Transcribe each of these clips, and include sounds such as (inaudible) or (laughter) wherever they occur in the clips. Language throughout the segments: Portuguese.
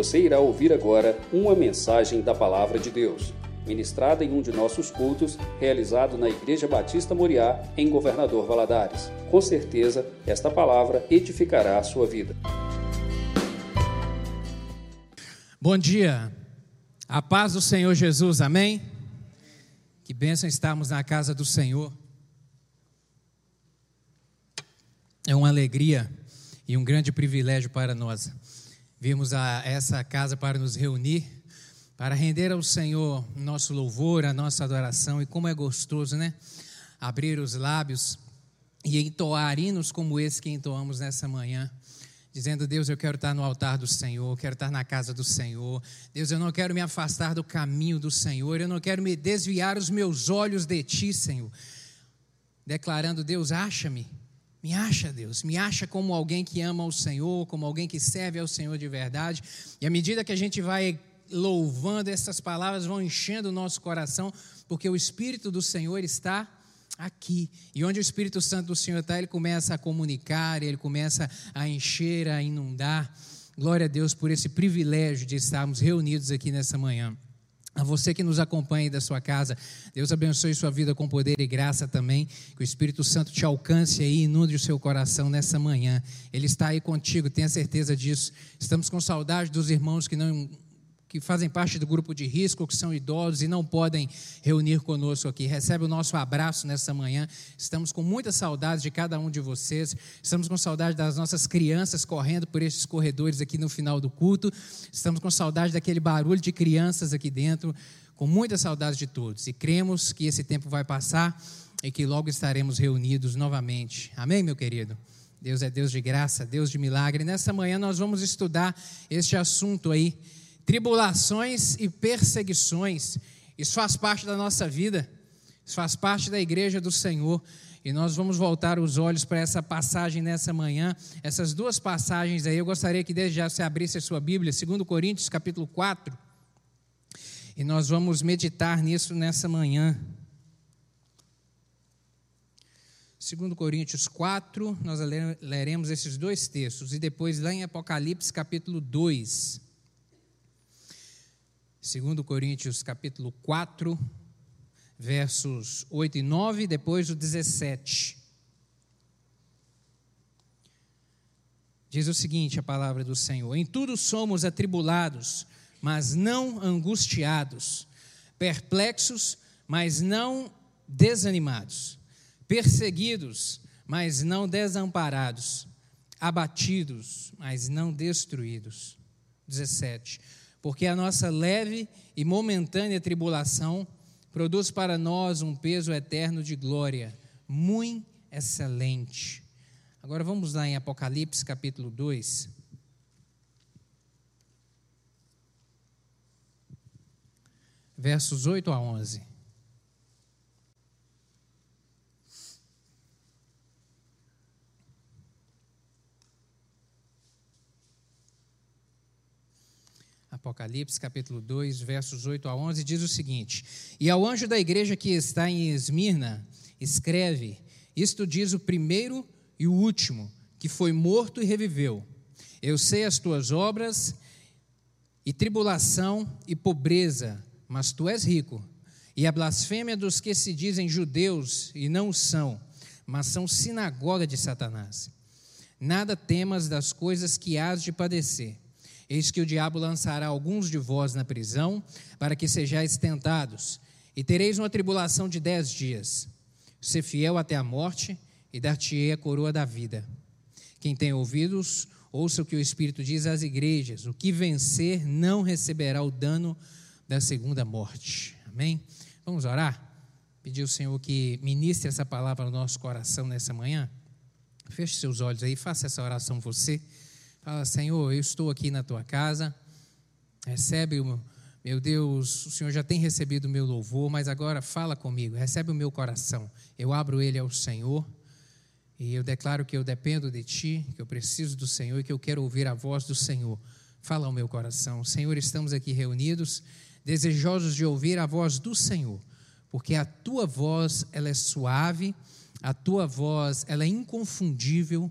Você irá ouvir agora uma mensagem da Palavra de Deus, ministrada em um de nossos cultos, realizado na Igreja Batista Moriá, em Governador Valadares. Com certeza, esta palavra edificará a sua vida. Bom dia, a paz do Senhor Jesus, amém? Que bênção estarmos na casa do Senhor. É uma alegria e um grande privilégio para nós virmos a essa casa para nos reunir, para render ao Senhor nosso louvor, a nossa adoração. E como é gostoso, né? Abrir os lábios e entoar hinos como esse que entoamos nessa manhã dizendo: Deus, eu quero estar no altar do Senhor, quero estar na casa do Senhor. Deus, eu não quero me afastar do caminho do Senhor, eu não quero me desviar os meus olhos de Ti, Senhor. Declarando: Deus, acha-me, me acha, Deus, me acha como alguém que ama o Senhor, como alguém que serve ao Senhor de verdade. E à medida que a gente vai louvando, essas palavras vão enchendo o nosso coração, porque o Espírito do Senhor está aqui. E onde o Espírito Santo do Senhor está, ele começa a comunicar, ele começa a encher, a inundar. Glória a Deus por esse privilégio de estarmos reunidos aqui nessa manhã. A você que nos acompanha da sua casa, Deus abençoe sua vida com poder e graça também. Que o Espírito Santo te alcance aí, inunde o seu coração nessa manhã. Ele está aí contigo, tenha certeza disso. Estamos com saudade dos irmãos que não que fazem parte do grupo de risco, que são idosos e não podem reunir conosco aqui. Recebe o nosso abraço nessa manhã. Estamos com muita saudade de cada um de vocês. Estamos com saudade das nossas crianças correndo por estes corredores aqui no final do culto. Estamos com saudade daquele barulho de crianças aqui dentro. Com muita saudade de todos. E cremos que esse tempo vai passar e que logo estaremos reunidos novamente. Amém, meu querido? Deus é Deus de graça, Deus de milagre. Nessa manhã nós vamos estudar este assunto aí tribulações e perseguições. Isso faz parte da nossa vida, isso faz parte da igreja do Senhor. E nós vamos voltar os olhos para essa passagem nessa manhã, essas duas passagens aí. Eu gostaria que desde já você abrisse a sua Bíblia, 2 Coríntios, capítulo 4. E nós vamos meditar nisso nessa manhã. 2 Coríntios 4, nós leremos esses dois textos. E depois lá em Apocalipse, capítulo 2. Segundo Coríntios capítulo 4, versos 8 e 9, depois o 17. Diz o seguinte a palavra do Senhor: Em tudo somos atribulados, mas não angustiados, perplexos, mas não desanimados, perseguidos, mas não desamparados, abatidos, mas não destruídos. 17 porque a nossa leve e momentânea tribulação produz para nós um peso eterno de glória, muito excelente. Agora vamos lá em Apocalipse capítulo 2. Versos 8 a 11. Apocalipse capítulo 2, versos 8 a 11, diz o seguinte: E ao anjo da igreja que está em Esmirna, escreve: Isto diz o primeiro e o último, que foi morto e reviveu. Eu sei as tuas obras, e tribulação e pobreza, mas tu és rico. E a blasfêmia dos que se dizem judeus e não são, mas são sinagoga de Satanás. Nada temas das coisas que hás de padecer Eis que o diabo lançará alguns de vós na prisão, para que sejais tentados, e tereis uma tribulação de dez dias. Ser fiel até a morte, e dar-te-ei a coroa da vida. Quem tem ouvidos, ouça o que o Espírito diz às igrejas: o que vencer não receberá o dano da segunda morte. Amém? Vamos orar? Pedir ao Senhor que ministre essa palavra no nosso coração nessa manhã. Feche seus olhos aí, faça essa oração você. Fala, Senhor, eu estou aqui na tua casa. Recebe meu Deus, o Senhor já tem recebido o meu louvor, mas agora fala comigo, recebe o meu coração. Eu abro ele ao Senhor e eu declaro que eu dependo de Ti, que eu preciso do Senhor e que eu quero ouvir a voz do Senhor. Fala ao meu coração. Senhor, estamos aqui reunidos, desejosos de ouvir a voz do Senhor, porque a Tua voz, ela é suave, a Tua voz, ela é inconfundível,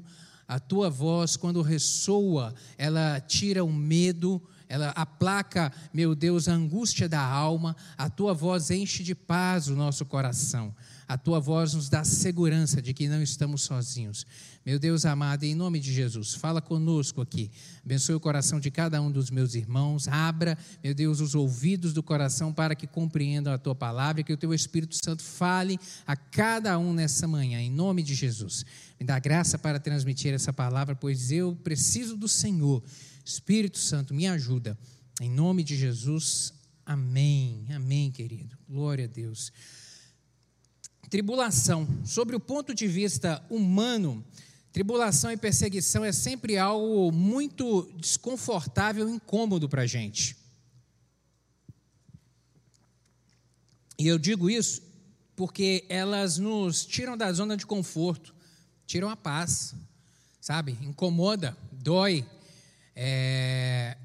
a tua voz, quando ressoa, ela tira o medo, ela aplaca, meu Deus, a angústia da alma, a tua voz enche de paz o nosso coração. A tua voz nos dá segurança de que não estamos sozinhos. Meu Deus amado, em nome de Jesus, fala conosco aqui. Abençoe o coração de cada um dos meus irmãos. Abra, meu Deus, os ouvidos do coração para que compreendam a tua palavra que o teu Espírito Santo fale a cada um nessa manhã, em nome de Jesus. Me dá graça para transmitir essa palavra, pois eu preciso do Senhor. Espírito Santo, me ajuda. Em nome de Jesus. Amém. Amém, querido. Glória a Deus. Tribulação. Sobre o ponto de vista humano, tribulação e perseguição é sempre algo muito desconfortável e incômodo para a gente. E eu digo isso porque elas nos tiram da zona de conforto, tiram a paz, sabe? Incomoda, dói, é,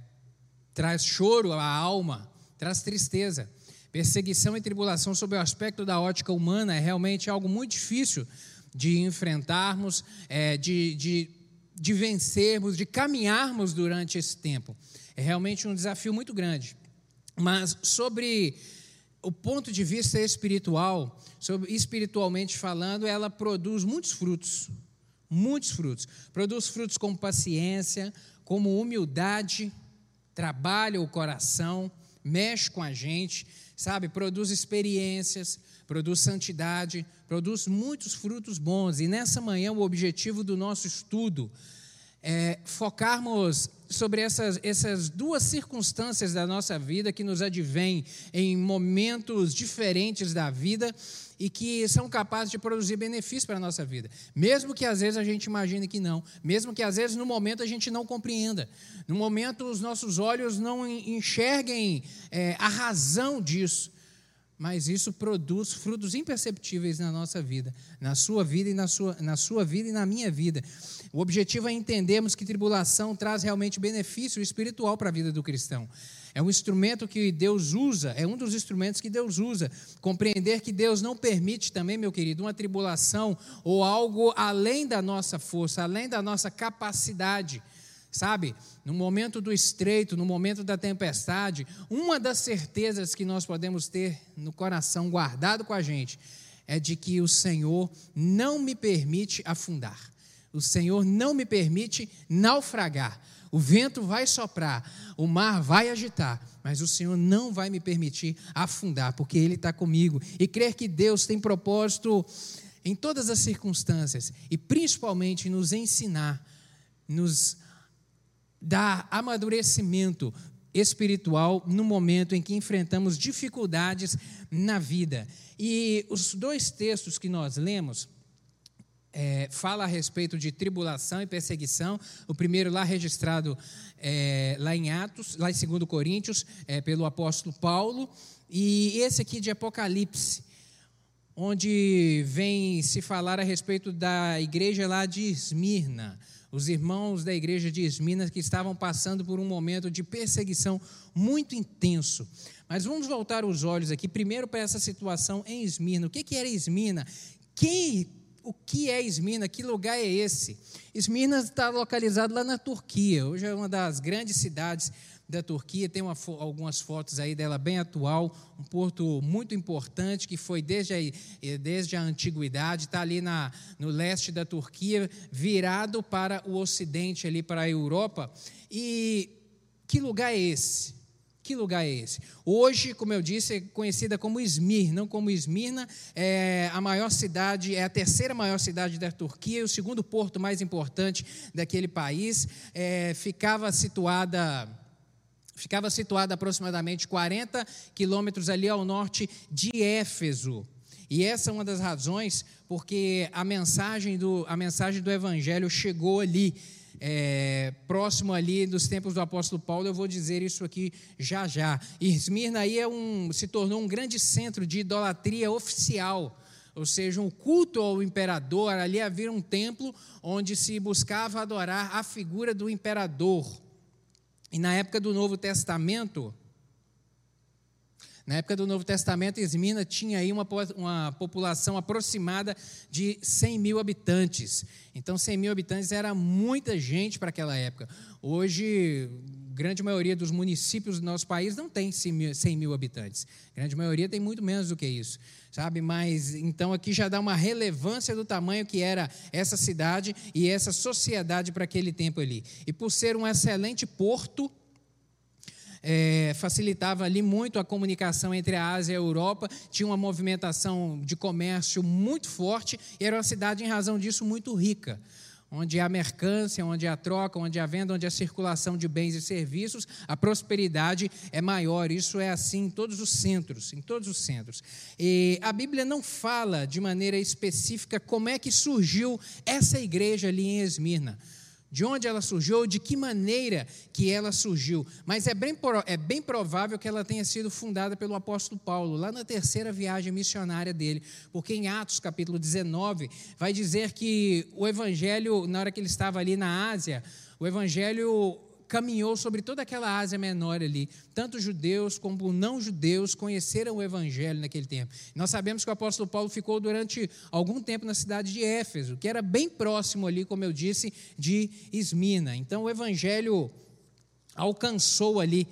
traz choro à alma, traz tristeza. Perseguição e tribulação, sob o aspecto da ótica humana, é realmente algo muito difícil de enfrentarmos, é, de, de, de vencermos, de caminharmos durante esse tempo. É realmente um desafio muito grande. Mas sobre o ponto de vista espiritual, sobre, espiritualmente falando, ela produz muitos frutos. Muitos frutos. Produz frutos como paciência, como humildade, trabalha o coração, mexe com a gente, sabe? Produz experiências, produz santidade, produz muitos frutos bons. E nessa manhã, o objetivo do nosso estudo é focarmos sobre essas, essas duas circunstâncias da nossa vida que nos advêm em momentos diferentes da vida e que são capazes de produzir benefício para a nossa vida. Mesmo que às vezes a gente imagine que não, mesmo que às vezes no momento a gente não compreenda, no momento os nossos olhos não enxerguem é, a razão disso, mas isso produz frutos imperceptíveis na nossa vida, na sua vida e na sua, na sua vida e na minha vida. O objetivo é entendermos que tribulação traz realmente benefício espiritual para a vida do cristão. É um instrumento que Deus usa, é um dos instrumentos que Deus usa. Compreender que Deus não permite também, meu querido, uma tribulação ou algo além da nossa força, além da nossa capacidade. Sabe, no momento do estreito, no momento da tempestade, uma das certezas que nós podemos ter no coração guardado com a gente é de que o Senhor não me permite afundar. O Senhor não me permite naufragar. O vento vai soprar, o mar vai agitar, mas o Senhor não vai me permitir afundar, porque Ele está comigo. E crer que Deus tem propósito em todas as circunstâncias, e principalmente nos ensinar, nos dar amadurecimento espiritual no momento em que enfrentamos dificuldades na vida. E os dois textos que nós lemos, é, fala a respeito de tribulação e perseguição. O primeiro lá registrado é, lá em Atos, lá em 2 Coríntios, é, pelo apóstolo Paulo. E esse aqui de Apocalipse, onde vem se falar a respeito da igreja lá de Esmirna. Os irmãos da igreja de Esmirna que estavam passando por um momento de perseguição muito intenso. Mas vamos voltar os olhos aqui primeiro para essa situação em Esmirna. O que, que era Esmirna? Quem o que é Esmirna, que lugar é esse? Esmirna está localizado lá na Turquia, hoje é uma das grandes cidades da Turquia, tem uma, algumas fotos aí dela bem atual, um porto muito importante que foi desde a, desde a antiguidade, está ali na, no leste da Turquia, virado para o ocidente, ali para a Europa. E que lugar é esse? Que lugar é esse? Hoje, como eu disse, é conhecida como Izmir, não como Esmirna, é a maior cidade, é a terceira maior cidade da Turquia o segundo porto mais importante daquele país. É, ficava situada ficava situada aproximadamente 40 quilômetros ali ao norte de Éfeso. E essa é uma das razões porque a mensagem do, a mensagem do Evangelho chegou ali é, próximo ali dos tempos do apóstolo Paulo, eu vou dizer isso aqui já já. Esmirna aí é um, se tornou um grande centro de idolatria oficial, ou seja, um culto ao imperador. Ali havia um templo onde se buscava adorar a figura do imperador. E na época do Novo Testamento, na época do Novo Testamento, Esmina tinha aí uma, uma população aproximada de 100 mil habitantes. Então, 100 mil habitantes era muita gente para aquela época. Hoje, grande maioria dos municípios do nosso país não tem 100 mil, 100 mil habitantes. A grande maioria tem muito menos do que isso, sabe? Mas então aqui já dá uma relevância do tamanho que era essa cidade e essa sociedade para aquele tempo ali. E por ser um excelente porto, é, facilitava ali muito a comunicação entre a Ásia e a Europa, tinha uma movimentação de comércio muito forte e era uma cidade, em razão disso, muito rica onde há mercância, onde há troca, onde há venda, onde há circulação de bens e serviços, a prosperidade é maior. Isso é assim em todos os centros, em todos os centros. E a Bíblia não fala de maneira específica como é que surgiu essa igreja ali em Esmirna de onde ela surgiu, de que maneira que ela surgiu. Mas é bem, é bem provável que ela tenha sido fundada pelo apóstolo Paulo, lá na terceira viagem missionária dele, porque em Atos capítulo 19 vai dizer que o evangelho, na hora que ele estava ali na Ásia, o evangelho caminhou sobre toda aquela Ásia Menor ali. Tanto judeus como não judeus conheceram o Evangelho naquele tempo. Nós sabemos que o apóstolo Paulo ficou durante algum tempo na cidade de Éfeso, que era bem próximo ali, como eu disse, de Esmina. Então o Evangelho alcançou ali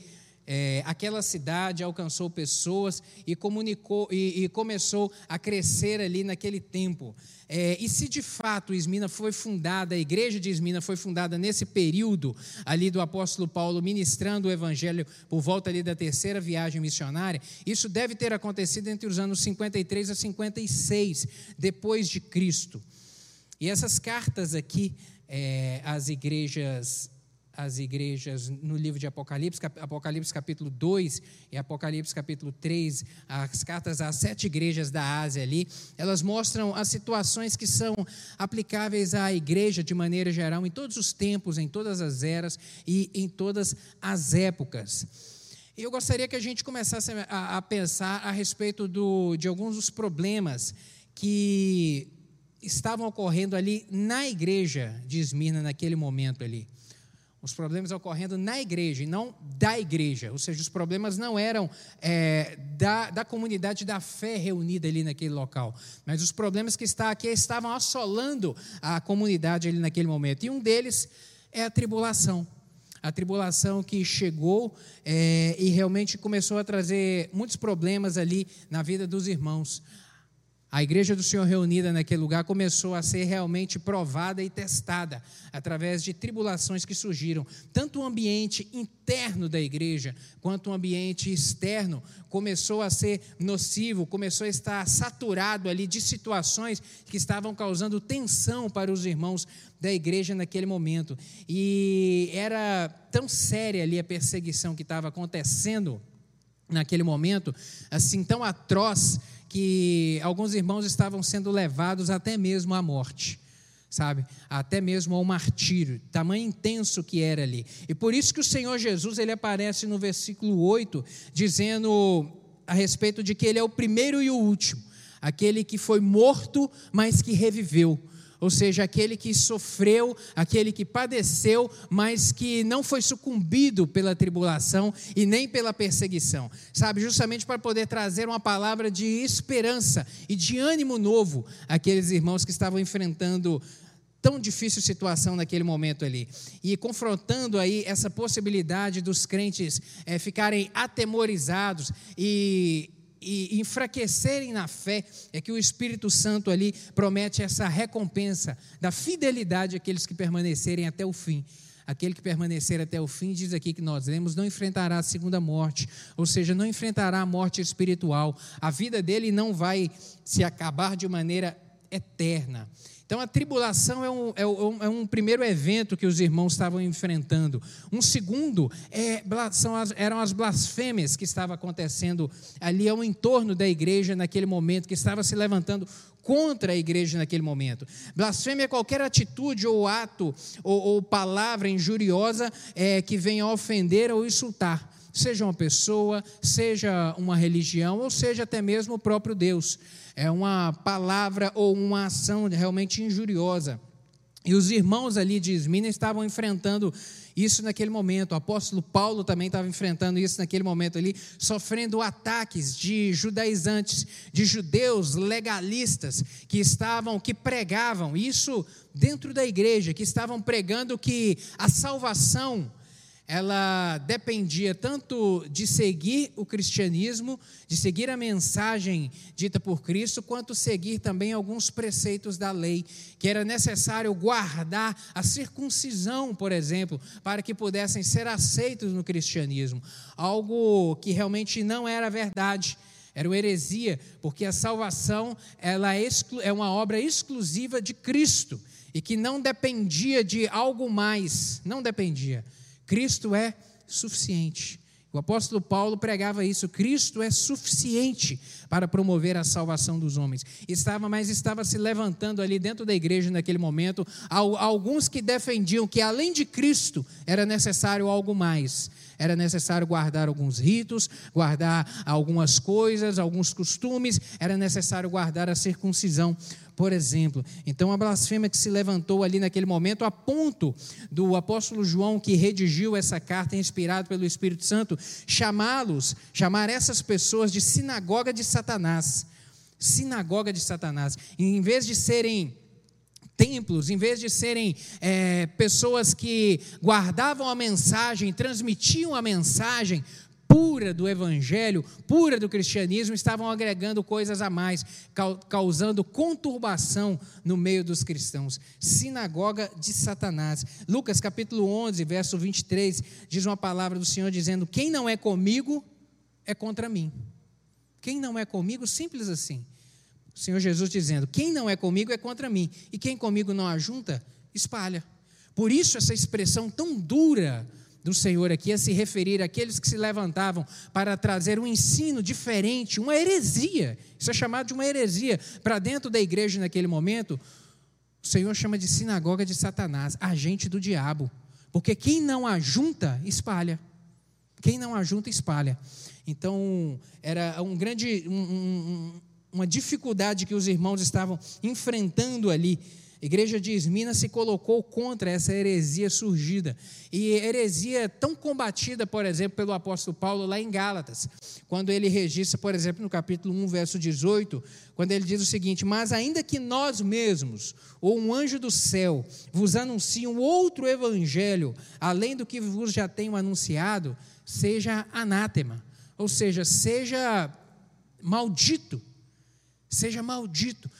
é, aquela cidade alcançou pessoas e comunicou e, e, começou a crescer ali naquele tempo. É, e se de fato Esmina foi fundada, a igreja de Esmina foi fundada nesse período ali do apóstolo Paulo ministrando o evangelho por volta ali da terceira viagem missionária, isso deve ter acontecido entre os anos 53 a 56 depois de Cristo. E essas cartas aqui, é, as igrejas as igrejas no livro de Apocalipse, Apocalipse capítulo 2 e Apocalipse capítulo 3, as cartas às sete igrejas da Ásia ali, elas mostram as situações que são aplicáveis à igreja de maneira geral, em todos os tempos, em todas as eras e em todas as épocas. E eu gostaria que a gente começasse a, a pensar a respeito do, de alguns dos problemas que estavam ocorrendo ali na igreja de Esmirna naquele momento ali os problemas ocorrendo na igreja e não da igreja. Ou seja, os problemas não eram é, da, da comunidade da fé reunida ali naquele local, mas os problemas que está aqui estavam assolando a comunidade ali naquele momento. E um deles é a tribulação. A tribulação que chegou é, e realmente começou a trazer muitos problemas ali na vida dos irmãos. A igreja do Senhor reunida naquele lugar começou a ser realmente provada e testada através de tribulações que surgiram. Tanto o ambiente interno da igreja quanto o ambiente externo começou a ser nocivo, começou a estar saturado ali de situações que estavam causando tensão para os irmãos da igreja naquele momento. E era tão séria ali a perseguição que estava acontecendo naquele momento, assim tão atroz que alguns irmãos estavam sendo levados até mesmo à morte, sabe? Até mesmo ao martírio, tamanho intenso que era ali. E por isso que o Senhor Jesus, ele aparece no versículo 8, dizendo a respeito de que ele é o primeiro e o último, aquele que foi morto, mas que reviveu ou seja, aquele que sofreu, aquele que padeceu, mas que não foi sucumbido pela tribulação e nem pela perseguição, sabe? Justamente para poder trazer uma palavra de esperança e de ânimo novo àqueles irmãos que estavam enfrentando tão difícil situação naquele momento ali. E confrontando aí essa possibilidade dos crentes é, ficarem atemorizados e e enfraquecerem na fé, é que o Espírito Santo ali promete essa recompensa da fidelidade àqueles que permanecerem até o fim. Aquele que permanecer até o fim, diz aqui que nós lemos, não enfrentará a segunda morte, ou seja, não enfrentará a morte espiritual. A vida dele não vai se acabar de maneira eterna. Então, a tribulação é um, é, um, é um, primeiro evento que os irmãos estavam enfrentando. Um segundo é, são as, eram as blasfêmias que estavam acontecendo ali ao entorno da igreja naquele momento, que estava se levantando contra a igreja naquele momento. Blasfêmia é qualquer atitude ou ato ou, ou palavra injuriosa é, que venha ofender ou insultar seja uma pessoa, seja uma religião, ou seja até mesmo o próprio Deus é uma palavra ou uma ação realmente injuriosa. E os irmãos ali de Esmina estavam enfrentando isso naquele momento. O apóstolo Paulo também estava enfrentando isso naquele momento ali, sofrendo ataques de judaizantes, de judeus legalistas que estavam, que pregavam isso dentro da igreja, que estavam pregando que a salvação ela dependia tanto de seguir o cristianismo, de seguir a mensagem dita por Cristo, quanto seguir também alguns preceitos da lei, que era necessário guardar a circuncisão, por exemplo, para que pudessem ser aceitos no cristianismo, algo que realmente não era verdade. Era uma heresia, porque a salvação ela é, é uma obra exclusiva de Cristo e que não dependia de algo mais, não dependia. Cristo é suficiente. O apóstolo Paulo pregava isso: Cristo é suficiente para promover a salvação dos homens. Estava, mas estava se levantando ali dentro da igreja naquele momento alguns que defendiam que além de Cristo era necessário algo mais. Era necessário guardar alguns ritos, guardar algumas coisas, alguns costumes, era necessário guardar a circuncisão por exemplo. Então, a blasfêmia que se levantou ali naquele momento, a ponto do apóstolo João, que redigiu essa carta inspirado pelo Espírito Santo, chamá-los, chamar essas pessoas de sinagoga de Satanás. Sinagoga de Satanás. Em vez de serem templos, em vez de serem é, pessoas que guardavam a mensagem, transmitiam a mensagem, pura do evangelho, pura do cristianismo, estavam agregando coisas a mais, causando conturbação no meio dos cristãos. Sinagoga de Satanás. Lucas capítulo 11, verso 23, diz uma palavra do Senhor dizendo: Quem não é comigo é contra mim. Quem não é comigo, simples assim. O Senhor Jesus dizendo: Quem não é comigo é contra mim, e quem comigo não ajunta, espalha. Por isso, essa expressão tão dura do Senhor aqui a se referir àqueles que se levantavam para trazer um ensino diferente, uma heresia. Isso é chamado de uma heresia para dentro da igreja naquele momento. O Senhor chama de sinagoga de Satanás, agente do diabo. Porque quem não ajunta, espalha. Quem não ajunta, espalha. Então, era um grande, um, um, uma dificuldade que os irmãos estavam enfrentando ali. A igreja de Esmina se colocou contra essa heresia surgida. E heresia tão combatida, por exemplo, pelo apóstolo Paulo lá em Gálatas, quando ele registra, por exemplo, no capítulo 1, verso 18, quando ele diz o seguinte: Mas ainda que nós mesmos, ou um anjo do céu, vos anuncie um outro evangelho, além do que vos já tenho anunciado, seja anátema, ou seja, seja maldito, seja maldito.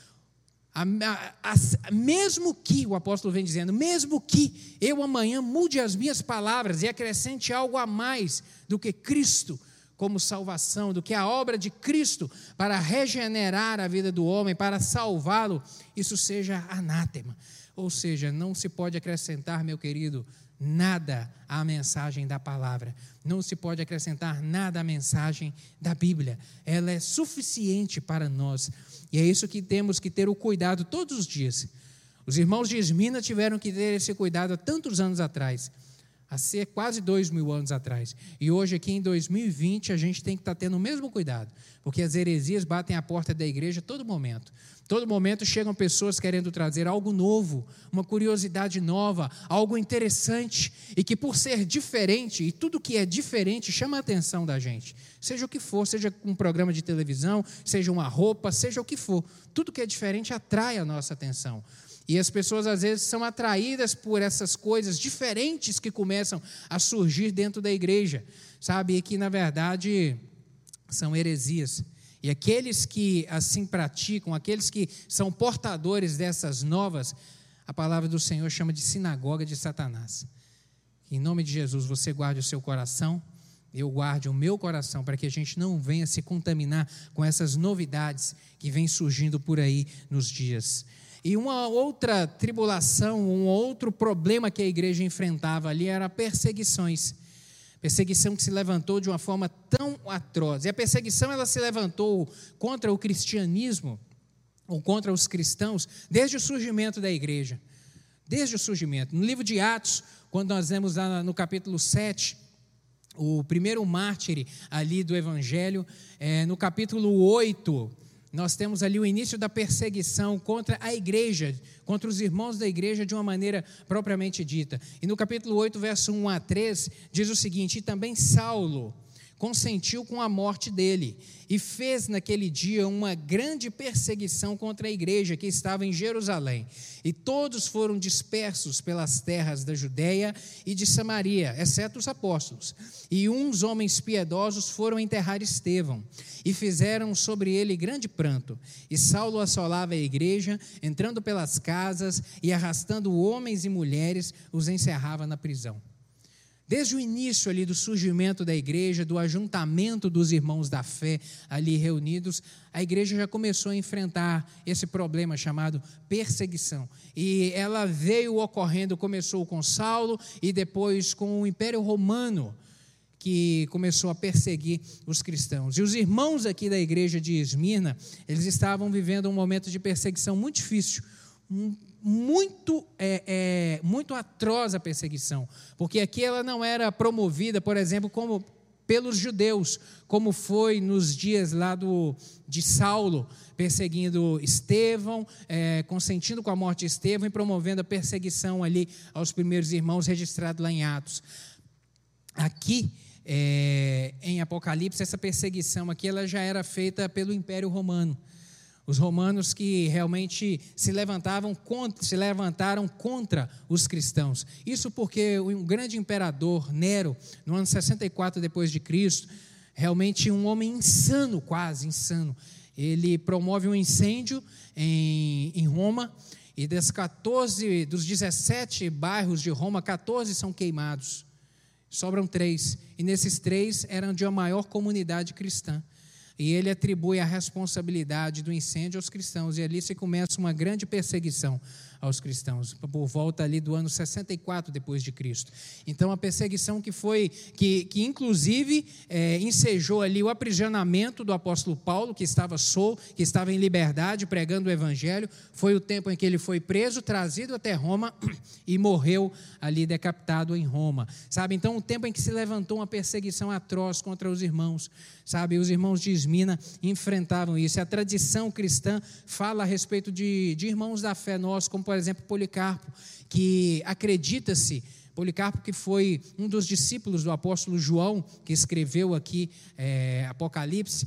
A, a, a, mesmo que, o apóstolo vem dizendo, mesmo que eu amanhã mude as minhas palavras e acrescente algo a mais do que Cristo como salvação, do que a obra de Cristo para regenerar a vida do homem, para salvá-lo, isso seja anátema. Ou seja, não se pode acrescentar, meu querido, nada à mensagem da palavra. Não se pode acrescentar nada à mensagem da Bíblia. Ela é suficiente para nós. E é isso que temos que ter o cuidado todos os dias. Os irmãos de Esmina tiveram que ter esse cuidado há tantos anos atrás, há quase dois mil anos atrás. E hoje, aqui em 2020, a gente tem que estar tendo o mesmo cuidado, porque as heresias batem a porta da igreja a todo momento. Todo momento chegam pessoas querendo trazer algo novo, uma curiosidade nova, algo interessante e que, por ser diferente, e tudo que é diferente chama a atenção da gente. Seja o que for, seja um programa de televisão, seja uma roupa, seja o que for, tudo que é diferente atrai a nossa atenção. E as pessoas às vezes são atraídas por essas coisas diferentes que começam a surgir dentro da igreja, sabe? E que na verdade são heresias. E aqueles que assim praticam, aqueles que são portadores dessas novas, a palavra do Senhor chama de sinagoga de Satanás. Em nome de Jesus, você guarde o seu coração, eu guarde o meu coração, para que a gente não venha se contaminar com essas novidades que vêm surgindo por aí nos dias. E uma outra tribulação, um outro problema que a igreja enfrentava ali era perseguições. Perseguição que se levantou de uma forma tão atroz. E a perseguição ela se levantou contra o cristianismo ou contra os cristãos desde o surgimento da igreja. Desde o surgimento. No livro de Atos, quando nós vemos lá no capítulo 7, o primeiro mártir ali do evangelho, é, no capítulo 8, nós temos ali o início da perseguição contra a igreja, contra os irmãos da igreja de uma maneira propriamente dita. E no capítulo 8, verso 1 a 3, diz o seguinte: E também Saulo, consentiu com a morte dele e fez naquele dia uma grande perseguição contra a igreja que estava em Jerusalém. E todos foram dispersos pelas terras da Judéia e de Samaria, exceto os apóstolos. E uns homens piedosos foram enterrar Estevão e fizeram sobre ele grande pranto. E Saulo assolava a igreja, entrando pelas casas e arrastando homens e mulheres, os encerrava na prisão. Desde o início ali do surgimento da igreja, do ajuntamento dos irmãos da fé ali reunidos, a igreja já começou a enfrentar esse problema chamado perseguição. E ela veio ocorrendo, começou com Saulo e depois com o Império Romano, que começou a perseguir os cristãos. E os irmãos aqui da igreja de Esmirna, eles estavam vivendo um momento de perseguição muito difícil, muito, é, é, muito atroz a perseguição, porque aqui ela não era promovida, por exemplo, como pelos judeus, como foi nos dias lá do, de Saulo, perseguindo Estevão, é, consentindo com a morte de Estevão e promovendo a perseguição ali aos primeiros irmãos, registrado lá em Atos. Aqui, é, em Apocalipse, essa perseguição aqui ela já era feita pelo Império Romano. Os romanos que realmente se levantavam contra, se levantaram contra os cristãos. Isso porque um grande imperador Nero, no ano 64 depois de Cristo, realmente um homem insano, quase insano, ele promove um incêndio em, em Roma e das 14, dos 17 bairros de Roma, 14 são queimados. Sobram três. E nesses três eram de uma maior comunidade cristã. E ele atribui a responsabilidade do incêndio aos cristãos. E ali se começa uma grande perseguição aos cristãos, por volta ali do ano 64 depois de Cristo. Então a perseguição que foi, que, que inclusive é, ensejou ali o aprisionamento do apóstolo Paulo, que estava solto, que estava em liberdade pregando o evangelho, foi o tempo em que ele foi preso, trazido até Roma (clears throat) e morreu ali decapitado em Roma. Sabe? Então o tempo em que se levantou uma perseguição atroz contra os irmãos, sabe? Os irmãos de Esmina enfrentavam isso. A tradição cristã fala a respeito de, de irmãos da fé nossos, como por exemplo, Policarpo, que acredita-se, Policarpo, que foi um dos discípulos do apóstolo João, que escreveu aqui é, Apocalipse,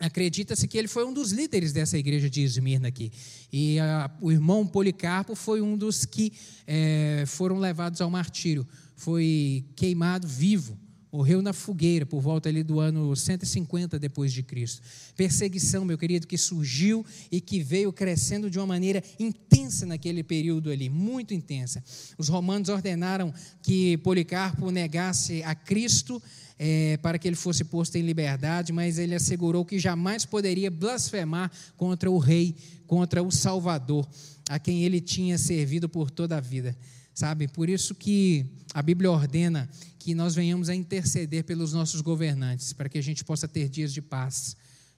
acredita-se que ele foi um dos líderes dessa igreja de Esmirna aqui. E a, o irmão Policarpo foi um dos que é, foram levados ao martírio, foi queimado vivo morreu na fogueira por volta ali do ano 150 depois de Cristo. Perseguição, meu querido, que surgiu e que veio crescendo de uma maneira intensa naquele período ali, muito intensa. Os romanos ordenaram que Policarpo negasse a Cristo é, para que ele fosse posto em liberdade, mas ele assegurou que jamais poderia blasfemar contra o rei, contra o Salvador, a quem ele tinha servido por toda a vida. Sabe? Por isso que a Bíblia ordena que nós venhamos a interceder pelos nossos governantes, para que a gente possa ter dias de paz.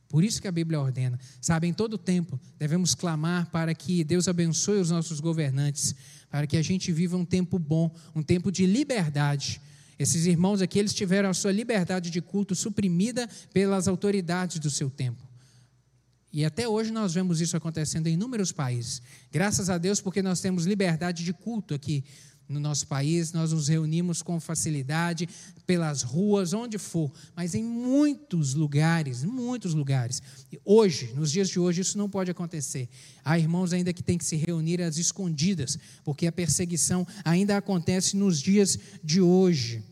Por isso que a Bíblia ordena. Sabe, em todo tempo devemos clamar para que Deus abençoe os nossos governantes, para que a gente viva um tempo bom, um tempo de liberdade. Esses irmãos aqui, eles tiveram a sua liberdade de culto suprimida pelas autoridades do seu tempo. E até hoje nós vemos isso acontecendo em inúmeros países. Graças a Deus, porque nós temos liberdade de culto aqui no nosso país, nós nos reunimos com facilidade pelas ruas, onde for, mas em muitos lugares, muitos lugares. Hoje, nos dias de hoje, isso não pode acontecer. Há irmãos ainda que têm que se reunir às escondidas, porque a perseguição ainda acontece nos dias de hoje.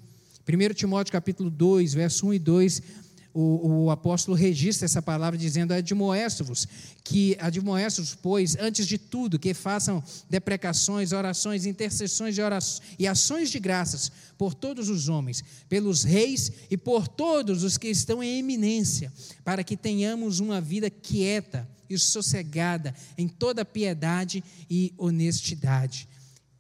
1 Timóteo capítulo 2, verso 1 e 2 o, o, apóstolo registra essa palavra dizendo: admoesto-vos, que admoesto-vos, pois, antes de tudo, que façam deprecações, orações, intercessões e, orações, e ações de graças por todos os homens, pelos reis e por todos os que estão em eminência, para que tenhamos uma vida quieta e sossegada em toda piedade e honestidade.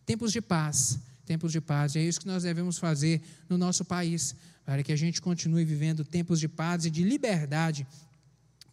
Tempos de paz, tempos de paz, é isso que nós devemos fazer no nosso país para que a gente continue vivendo tempos de paz e de liberdade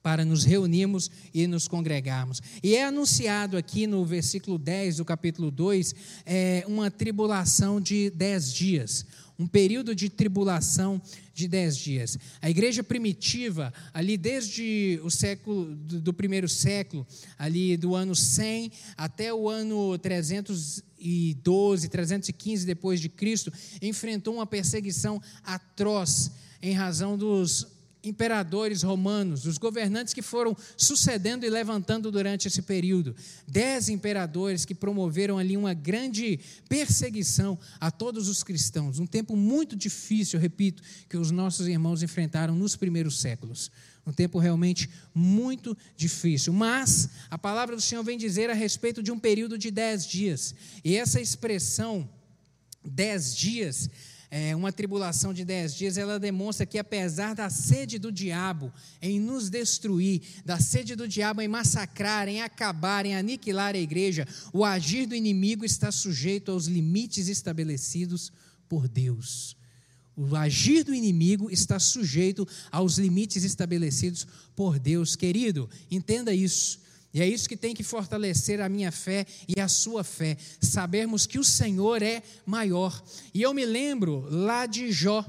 para nos reunirmos e nos congregarmos. E é anunciado aqui no versículo 10 do capítulo 2 é, uma tribulação de dez dias, um período de tribulação de dez dias. A igreja primitiva, ali desde o século, do primeiro século, ali do ano 100 até o ano 300 312, 315 depois de Cristo, enfrentou uma perseguição atroz em razão dos imperadores romanos, os governantes que foram sucedendo e levantando durante esse período. Dez imperadores que promoveram ali uma grande perseguição a todos os cristãos. Um tempo muito difícil, repito, que os nossos irmãos enfrentaram nos primeiros séculos. Um tempo realmente muito difícil. Mas a palavra do Senhor vem dizer a respeito de um período de dez dias. E essa expressão, dez dias, é, uma tribulação de dez dias, ela demonstra que apesar da sede do diabo em nos destruir, da sede do diabo em massacrar, em acabar, em aniquilar a igreja, o agir do inimigo está sujeito aos limites estabelecidos por Deus. O agir do inimigo está sujeito aos limites estabelecidos por Deus. Querido, entenda isso. E é isso que tem que fortalecer a minha fé e a sua fé, sabermos que o Senhor é maior. E eu me lembro lá de Jó,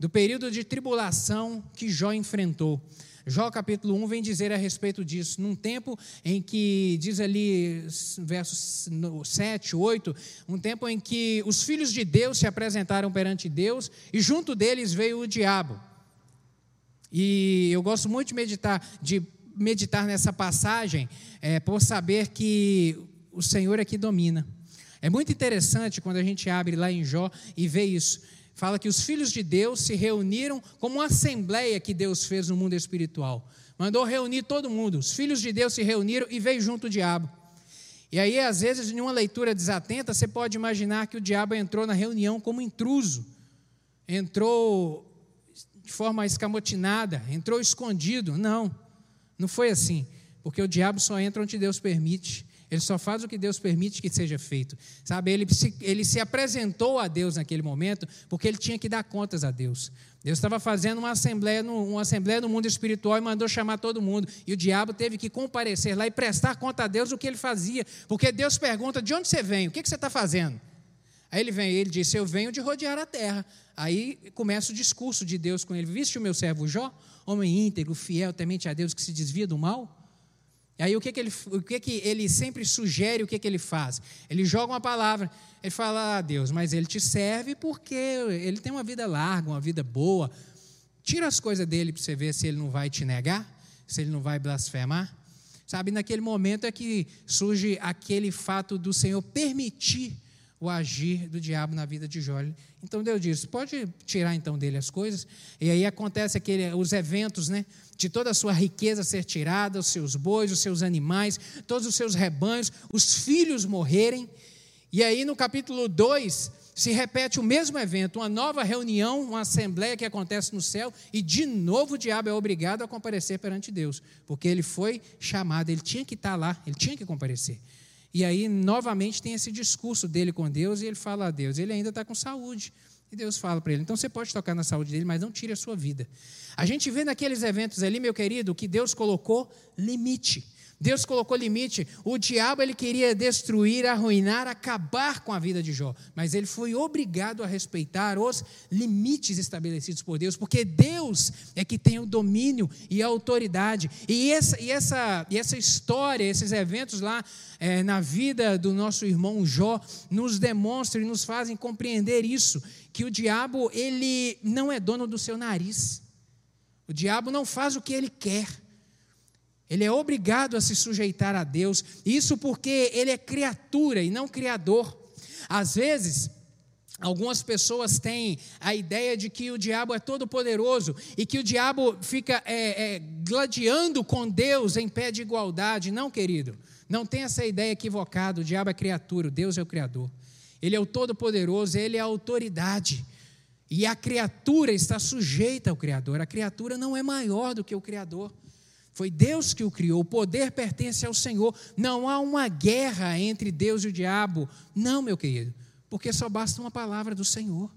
do período de tribulação que Jó enfrentou. Jó capítulo 1 vem dizer a respeito disso, num tempo em que, diz ali, versos 7, 8, um tempo em que os filhos de Deus se apresentaram perante Deus e junto deles veio o diabo. E eu gosto muito de meditar, de meditar nessa passagem é, por saber que o Senhor é que domina. É muito interessante quando a gente abre lá em Jó e vê isso. Fala que os filhos de Deus se reuniram como uma assembleia que Deus fez no mundo espiritual. Mandou reunir todo mundo. Os filhos de Deus se reuniram e veio junto o diabo. E aí, às vezes, em uma leitura desatenta, você pode imaginar que o diabo entrou na reunião como intruso. Entrou de forma escamotinada, entrou escondido. Não. Não foi assim, porque o diabo só entra onde Deus permite. Ele só faz o que Deus permite que seja feito. Sabe, ele se, ele se apresentou a Deus naquele momento porque ele tinha que dar contas a Deus. Deus estava fazendo uma assembleia, no, uma assembleia no mundo espiritual e mandou chamar todo mundo. E o diabo teve que comparecer lá e prestar conta a Deus do que ele fazia. Porque Deus pergunta: de onde você vem? O que, que você está fazendo? Aí ele vem, ele disse: Eu venho de rodear a terra. Aí começa o discurso de Deus com ele: Viste o meu servo Jó? homem íntegro, fiel, temente a Deus, que se desvia do mal? E aí o que, que, ele, o que, que ele sempre sugere, o que, que ele faz? Ele joga uma palavra, ele fala ah, Deus, mas ele te serve porque ele tem uma vida larga, uma vida boa. Tira as coisas dele para você ver se ele não vai te negar, se ele não vai blasfemar. Sabe, naquele momento é que surge aquele fato do Senhor permitir o agir do diabo na vida de Jó. Então Deus diz: pode tirar então dele as coisas. E aí acontece aquele, os eventos, né? De toda a sua riqueza ser tirada, os seus bois, os seus animais, todos os seus rebanhos, os filhos morrerem. E aí no capítulo 2 se repete o mesmo evento, uma nova reunião, uma assembleia que acontece no céu, e de novo o diabo é obrigado a comparecer perante Deus, porque ele foi chamado, ele tinha que estar lá, ele tinha que comparecer. E aí, novamente, tem esse discurso dele com Deus, e ele fala a Deus: ele ainda está com saúde. E Deus fala para ele: então você pode tocar na saúde dele, mas não tire a sua vida. A gente vê naqueles eventos ali, meu querido, que Deus colocou limite. Deus colocou limite. O diabo ele queria destruir, arruinar, acabar com a vida de Jó, mas ele foi obrigado a respeitar os limites estabelecidos por Deus, porque Deus é que tem o domínio e a autoridade. E essa, e essa, e essa história, esses eventos lá é, na vida do nosso irmão Jó, nos demonstram e nos fazem compreender isso, que o diabo ele não é dono do seu nariz. O diabo não faz o que ele quer. Ele é obrigado a se sujeitar a Deus, isso porque ele é criatura e não criador. Às vezes, Algumas pessoas têm a ideia de que o diabo é todo poderoso e que o diabo fica é, é, gladiando com Deus em pé de igualdade. Não, querido, não tem essa ideia equivocada. O diabo é criatura, Deus é o Criador. Ele é o Todo-Poderoso, ele é a autoridade. E a criatura está sujeita ao Criador. A criatura não é maior do que o Criador. Foi Deus que o criou, o poder pertence ao Senhor. Não há uma guerra entre Deus e o diabo. Não, meu querido, porque só basta uma palavra do Senhor.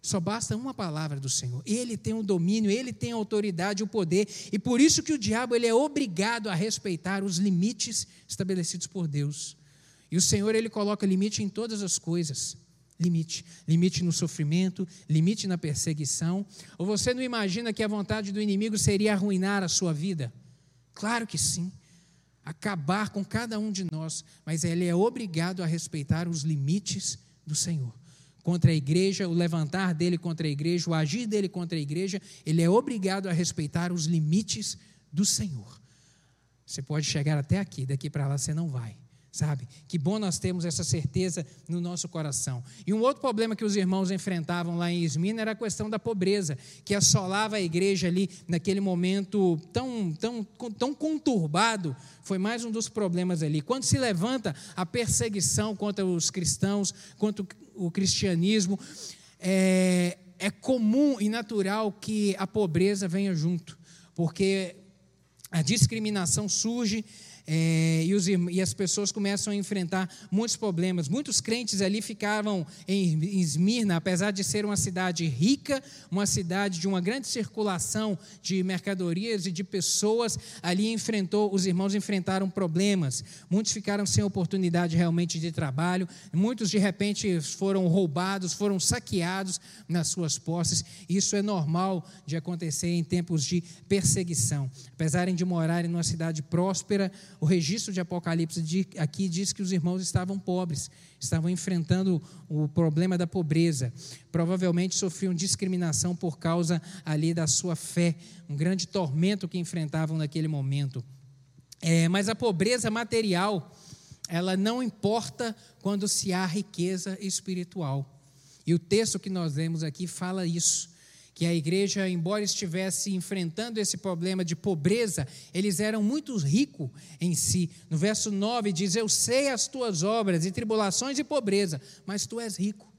Só basta uma palavra do Senhor. Ele tem o domínio, ele tem a autoridade, o poder, e por isso que o diabo ele é obrigado a respeitar os limites estabelecidos por Deus. E o Senhor ele coloca limite em todas as coisas. Limite, limite no sofrimento, limite na perseguição. Ou você não imagina que a vontade do inimigo seria arruinar a sua vida? Claro que sim. Acabar com cada um de nós, mas ele é obrigado a respeitar os limites do Senhor. contra a igreja, o levantar dele contra a igreja, o agir dele contra a igreja, ele é obrigado a respeitar os limites do Senhor. Você pode chegar até aqui, daqui para lá você não vai sabe? Que bom nós temos essa certeza no nosso coração. E um outro problema que os irmãos enfrentavam lá em Esmina era a questão da pobreza, que assolava a igreja ali naquele momento tão, tão, tão conturbado. Foi mais um dos problemas ali. Quando se levanta a perseguição contra os cristãos, contra o cristianismo, é, é comum e natural que a pobreza venha junto, porque a discriminação surge é, e, os, e, as pessoas começam a enfrentar muitos problemas. Muitos crentes ali ficavam em, Esmirna, apesar de ser uma cidade rica, uma cidade de uma grande circulação de mercadorias e de pessoas, ali enfrentou, os irmãos enfrentaram problemas. Muitos ficaram sem oportunidade realmente de trabalho, muitos de repente foram roubados, foram saqueados nas suas posses. Isso é normal de acontecer em tempos de perseguição. Apesar de morarem numa cidade próspera, o registro de Apocalipse aqui diz que os irmãos estavam pobres, estavam enfrentando o problema da pobreza. Provavelmente sofriam discriminação por causa ali da sua fé, um grande tormento que enfrentavam naquele momento. É, mas a pobreza material, ela não importa quando se há riqueza espiritual. E o texto que nós lemos aqui fala isso que a igreja, embora estivesse enfrentando esse problema de pobreza, eles eram muito ricos em si. No verso 9 diz: Eu sei as tuas obras e tribulações e pobreza, mas tu és rico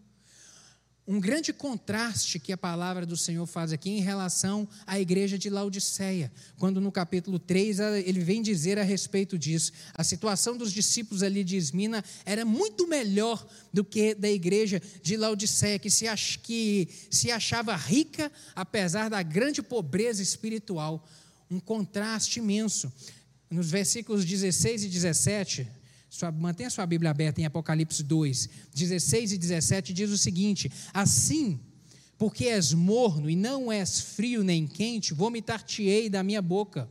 um grande contraste que a palavra do Senhor faz aqui em relação à igreja de Laodiceia, quando no capítulo 3 ele vem dizer a respeito disso. A situação dos discípulos ali de Esmina era muito melhor do que da igreja de Laodiceia, que se, que se achava rica apesar da grande pobreza espiritual. Um contraste imenso. Nos versículos 16 e 17, sua, mantenha sua Bíblia aberta em Apocalipse 2, 16 e 17, diz o seguinte: Assim, porque és morno e não és frio nem quente, vomitar-te-ei da minha boca.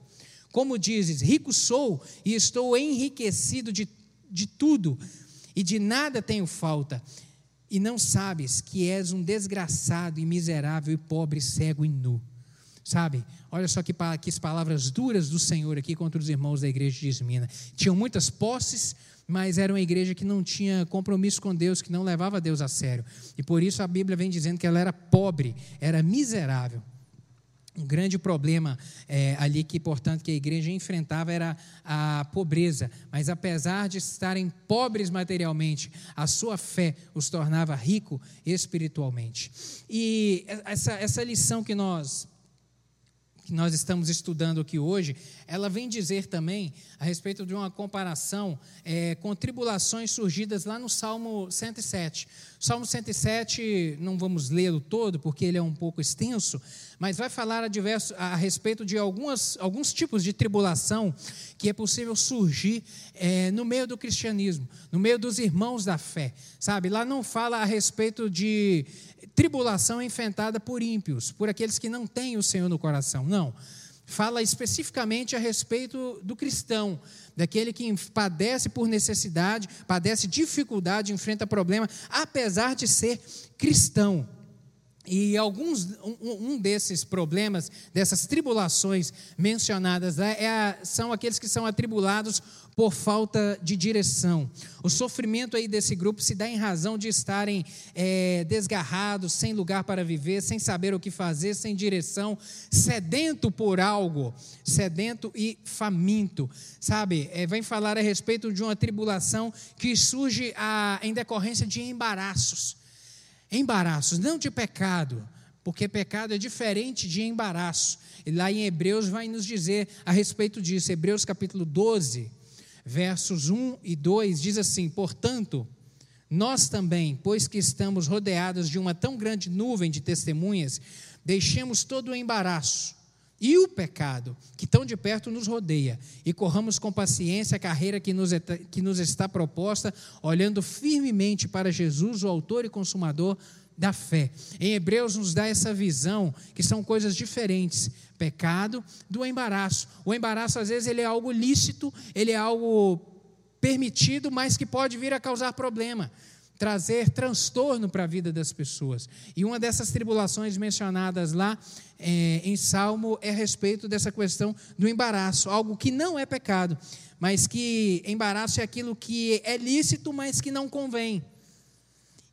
Como dizes, rico sou e estou enriquecido de, de tudo, e de nada tenho falta, e não sabes que és um desgraçado e miserável e pobre, cego e nu. Sabe? Olha só que, que palavras duras do Senhor aqui contra os irmãos da igreja de Esmina. Tinham muitas posses, mas era uma igreja que não tinha compromisso com Deus, que não levava Deus a sério. E por isso a Bíblia vem dizendo que ela era pobre, era miserável. Um grande problema é, ali que, portanto, que a igreja enfrentava era a pobreza. Mas apesar de estarem pobres materialmente, a sua fé os tornava rico espiritualmente. E essa, essa lição que nós que nós estamos estudando aqui hoje, ela vem dizer também a respeito de uma comparação é, com tribulações surgidas lá no Salmo 107. O Salmo 107, não vamos lê-lo todo, porque ele é um pouco extenso, mas vai falar a, diverso, a respeito de algumas, alguns tipos de tribulação que é possível surgir é, no meio do cristianismo, no meio dos irmãos da fé. Sabe, lá não fala a respeito de tribulação enfrentada por ímpios, por aqueles que não têm o Senhor no coração. Não. Fala especificamente a respeito do cristão, daquele que padece por necessidade, padece dificuldade, enfrenta problema, apesar de ser cristão. E alguns, um, um, desses problemas, dessas tribulações mencionadas é, é, são aqueles que são atribulados por falta de direção. O sofrimento aí desse grupo se dá em razão de estarem é, desgarrados, sem lugar para viver, sem saber o que fazer, sem direção, sedento por algo, sedento e faminto. Sabe, é, vem falar a respeito de uma tribulação que surge a, em decorrência de embaraços embaraços, não de pecado, porque pecado é diferente de embaraço. E lá em Hebreus vai nos dizer a respeito disso. Hebreus capítulo 12, versos 1 e 2 diz assim: Portanto, nós também, pois que estamos rodeados de uma tão grande nuvem de testemunhas, deixemos todo o embaraço e o pecado que tão de perto nos rodeia e corramos com paciência a carreira que nos, que nos está proposta, olhando firmemente para Jesus, o Autor e Consumador da fé. Em Hebreus nos dá essa visão que são coisas diferentes. Pecado do embaraço. O embaraço, às vezes, ele é algo lícito, ele é algo permitido, mas que pode vir a causar problema. Trazer transtorno para a vida das pessoas. E uma dessas tribulações mencionadas lá é, em Salmo é a respeito dessa questão do embaraço, algo que não é pecado, mas que embaraço é aquilo que é lícito, mas que não convém.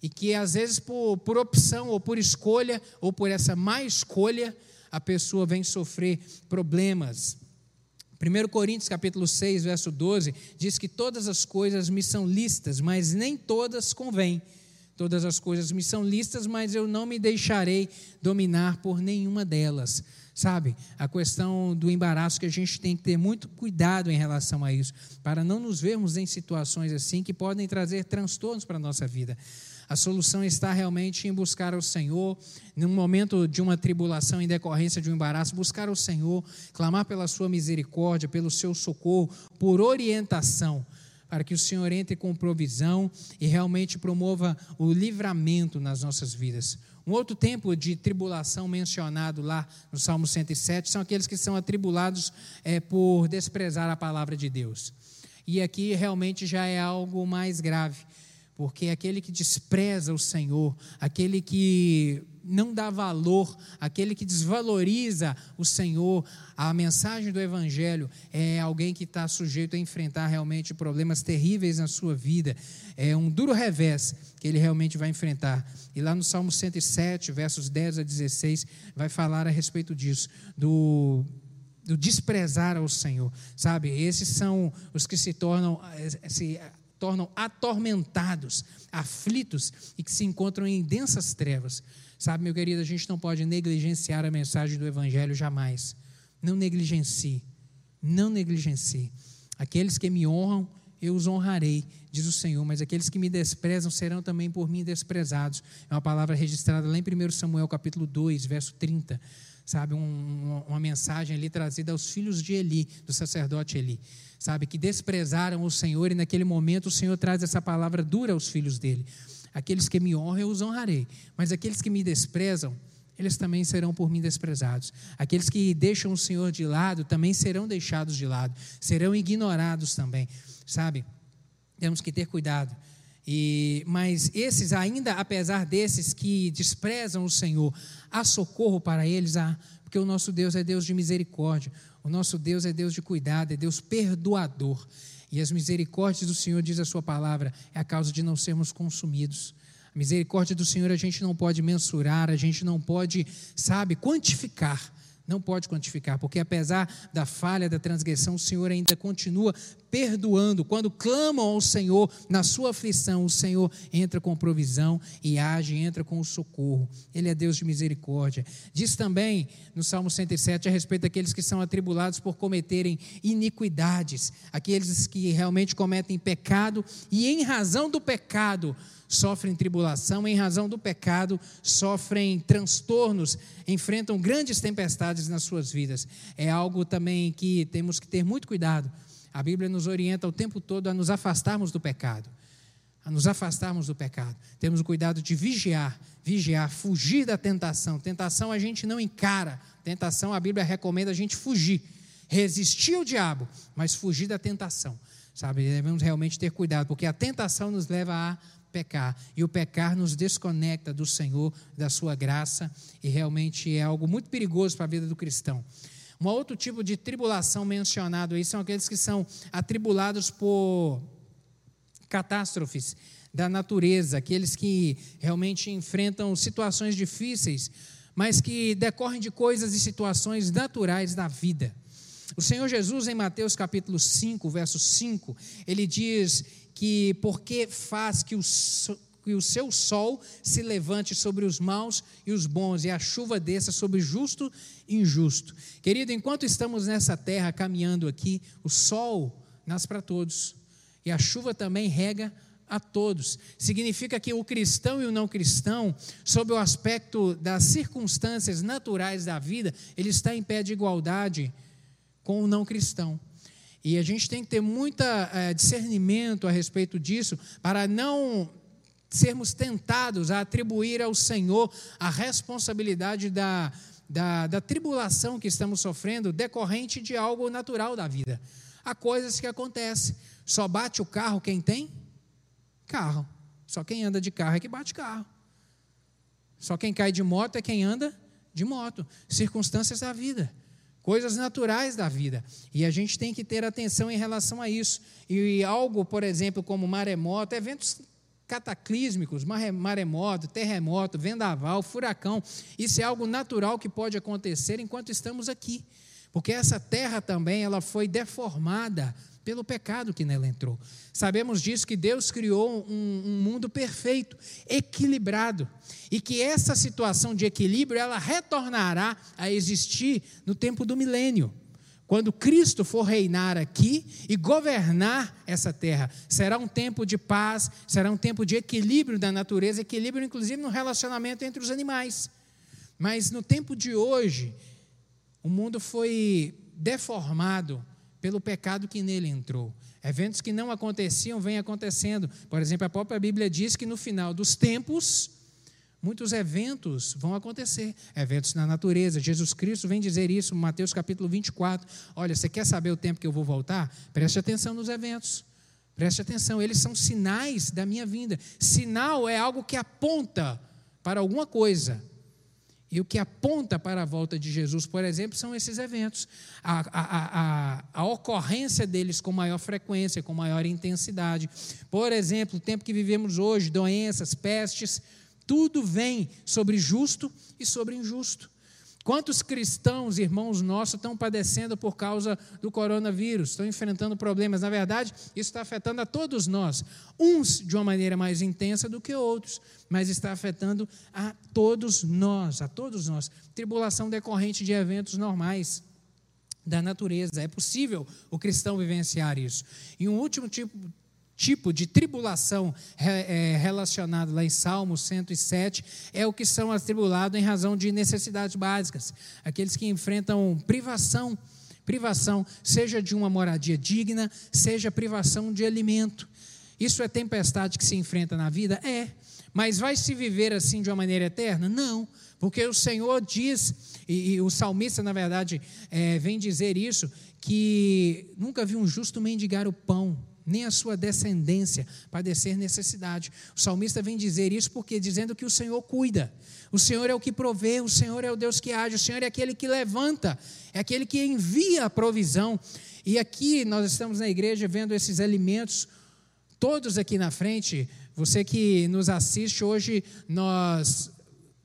E que às vezes por, por opção ou por escolha, ou por essa má escolha, a pessoa vem sofrer problemas, 1 Coríntios capítulo 6, verso 12, diz que todas as coisas me são listas, mas nem todas convêm. Todas as coisas me são listas, mas eu não me deixarei dominar por nenhuma delas. Sabe? A questão do embaraço que a gente tem que ter muito cuidado em relação a isso, para não nos vermos em situações assim que podem trazer transtornos para a nossa vida. A solução está realmente em buscar o Senhor, num momento de uma tribulação em decorrência de um embaraço, buscar o Senhor, clamar pela sua misericórdia, pelo seu socorro, por orientação, para que o Senhor entre com provisão e realmente promova o livramento nas nossas vidas. Um outro tempo de tribulação mencionado lá no Salmo 107 são aqueles que são atribulados é, por desprezar a palavra de Deus. E aqui realmente já é algo mais grave porque aquele que despreza o Senhor, aquele que não dá valor, aquele que desvaloriza o Senhor, a mensagem do Evangelho, é alguém que está sujeito a enfrentar realmente problemas terríveis na sua vida. É um duro revés que ele realmente vai enfrentar. E lá no Salmo 107, versos 10 a 16, vai falar a respeito disso, do do desprezar ao Senhor, sabe? Esses são os que se tornam se tornam atormentados, aflitos e que se encontram em densas trevas. Sabe, meu querido, a gente não pode negligenciar a mensagem do Evangelho jamais. Não negligencie. Não negligencie. Aqueles que me honram, eu os honrarei, diz o Senhor, mas aqueles que me desprezam serão também por mim desprezados. É uma palavra registrada lá em 1 Samuel capítulo 2, verso 30. Sabe, um, uma mensagem ali trazida aos filhos de Eli, do sacerdote Eli sabe, que desprezaram o Senhor e naquele momento o Senhor traz essa palavra dura aos filhos dele. Aqueles que me honram, eu os honrarei, mas aqueles que me desprezam, eles também serão por mim desprezados. Aqueles que deixam o Senhor de lado também serão deixados de lado, serão ignorados também, sabe? Temos que ter cuidado. E, mas esses, ainda apesar desses que desprezam o Senhor, há socorro para eles, há, porque o nosso Deus é Deus de misericórdia. O nosso Deus é Deus de cuidado, é Deus perdoador. E as misericórdias do Senhor, diz a sua palavra, é a causa de não sermos consumidos. A misericórdia do Senhor a gente não pode mensurar, a gente não pode, sabe, quantificar. Não pode quantificar, porque apesar da falha, da transgressão, o Senhor ainda continua perdoando. Quando clamam ao Senhor na sua aflição, o Senhor entra com provisão e age, entra com o socorro. Ele é Deus de misericórdia. Diz também no Salmo 107 a respeito daqueles que são atribulados por cometerem iniquidades, aqueles que realmente cometem pecado e em razão do pecado sofrem tribulação, em razão do pecado, sofrem transtornos, enfrentam grandes tempestades nas suas vidas. É algo também que temos que ter muito cuidado. A Bíblia nos orienta o tempo todo a nos afastarmos do pecado. A nos afastarmos do pecado. Temos o cuidado de vigiar, vigiar, fugir da tentação. Tentação a gente não encara. Tentação a Bíblia recomenda a gente fugir. Resistir ao diabo, mas fugir da tentação. Sabe, devemos realmente ter cuidado, porque a tentação nos leva a pecar. E o pecar nos desconecta do Senhor, da sua graça, e realmente é algo muito perigoso para a vida do cristão. Um outro tipo de tribulação mencionado aí são aqueles que são atribulados por catástrofes da natureza, aqueles que realmente enfrentam situações difíceis, mas que decorrem de coisas e situações naturais da vida. O Senhor Jesus, em Mateus capítulo 5, verso 5, ele diz que porque faz que o, que o seu sol se levante sobre os maus e os bons, e a chuva desça sobre justo e injusto. Querido, enquanto estamos nessa terra caminhando aqui, o sol nasce para todos, e a chuva também rega a todos. Significa que o cristão e o não cristão, sob o aspecto das circunstâncias naturais da vida, ele está em pé de igualdade com o não cristão. E a gente tem que ter muito é, discernimento a respeito disso, para não sermos tentados a atribuir ao Senhor a responsabilidade da, da, da tribulação que estamos sofrendo decorrente de algo natural da vida. Há coisas que acontecem. Só bate o carro quem tem carro. Só quem anda de carro é que bate carro. Só quem cai de moto é quem anda de moto. Circunstâncias da vida coisas naturais da vida. E a gente tem que ter atenção em relação a isso. E algo, por exemplo, como maremoto, eventos cataclísmicos, maremoto, terremoto, vendaval, furacão, isso é algo natural que pode acontecer enquanto estamos aqui. Porque essa terra também ela foi deformada pelo pecado que nela entrou. Sabemos disso que Deus criou um, um, mundo perfeito, equilibrado, e que essa situação de equilíbrio ela retornará a existir no tempo do milênio. Quando Cristo for reinar aqui e governar essa terra, será um tempo de paz, será um tempo de equilíbrio da natureza, equilíbrio inclusive no relacionamento entre os animais. Mas no tempo de hoje, o mundo foi deformado pelo pecado que nele entrou. Eventos que não aconteciam vêm acontecendo. Por exemplo, a própria Bíblia diz que no final dos tempos, muitos eventos vão acontecer. Eventos na natureza. Jesus Cristo vem dizer isso, Mateus capítulo 24. Olha, você quer saber o tempo que eu vou voltar? Preste atenção nos eventos. Preste atenção, eles são sinais da minha vinda. Sinal é algo que aponta para alguma coisa. E o que aponta para a volta de Jesus, por exemplo, são esses eventos. A, a, a, a, ocorrência deles com maior frequência, com maior intensidade. Por exemplo, o tempo que vivemos hoje, doenças, pestes, tudo vem sobre justo e sobre injusto. Quantos cristãos, irmãos nossos, estão padecendo por causa do coronavírus, estão enfrentando problemas? Na verdade, isso está afetando a todos nós, uns de uma maneira mais intensa do que outros, mas está afetando a todos nós, a todos nós. Tribulação decorrente de eventos normais da natureza. É possível o cristão vivenciar isso. E um último tipo tipo de tribulação é, lá em Salmo 107 é o que são atribulados em razão de necessidades básicas, aqueles que enfrentam privação, privação, seja de uma moradia digna, seja privação de alimento. Isso é tempestade que se enfrenta na vida? É. Mas vai se viver assim de uma maneira eterna? Não. Porque o Senhor diz, e, e o salmista, na verdade, é, vem dizer isso, que nunca vi um justo mendigar o pão nem a sua descendência padecer necessidade. O salmista vem dizer isso porque dizendo que o Senhor cuida. O Senhor é o que provê, o Senhor é o Deus que age, o Senhor é aquele que levanta, é aquele que envia a provisão. E aqui nós estamos na igreja vendo esses alimentos todos aqui na frente. Você que nos assiste hoje, nós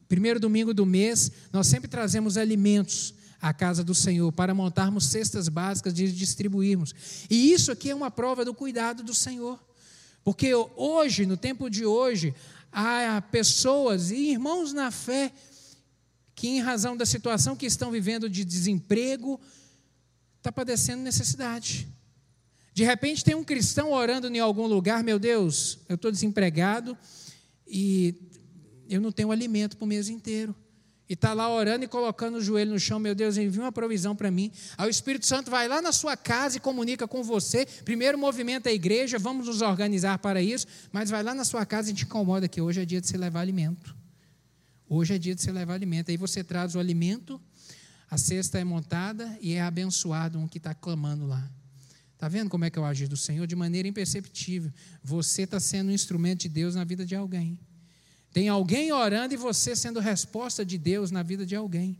primeiro domingo do mês, nós sempre trazemos alimentos à casa do Senhor, para montarmos cestas básicas de distribuirmos. E isso aqui é uma prova do cuidado do Senhor. Porque hoje, no tempo de hoje, há pessoas e irmãos na fé que, em razão da situação que estão vivendo de desemprego, está padecendo necessidade. De repente tem um cristão orando em algum lugar, meu Deus, eu estou desempregado e eu não tenho alimento para o mês inteiro e está lá orando e colocando o joelho no chão, meu Deus, envia uma provisão para mim. Aí o Espírito Santo vai lá na sua casa e comunica com você. Primeiro movimenta a igreja, vamos nos organizar para isso, mas vai lá na sua casa e te incomoda que hoje é dia de você levar alimento. Hoje é dia de você levar alimento. Aí você traz o alimento, a cesta é montada e é abençoado um que está clamando lá. Está vendo como é que é o do Senhor? De maneira imperceptível. Você está sendo um instrumento de Deus na vida de alguém. Tem alguém orando e você sendo resposta de Deus na vida de alguém.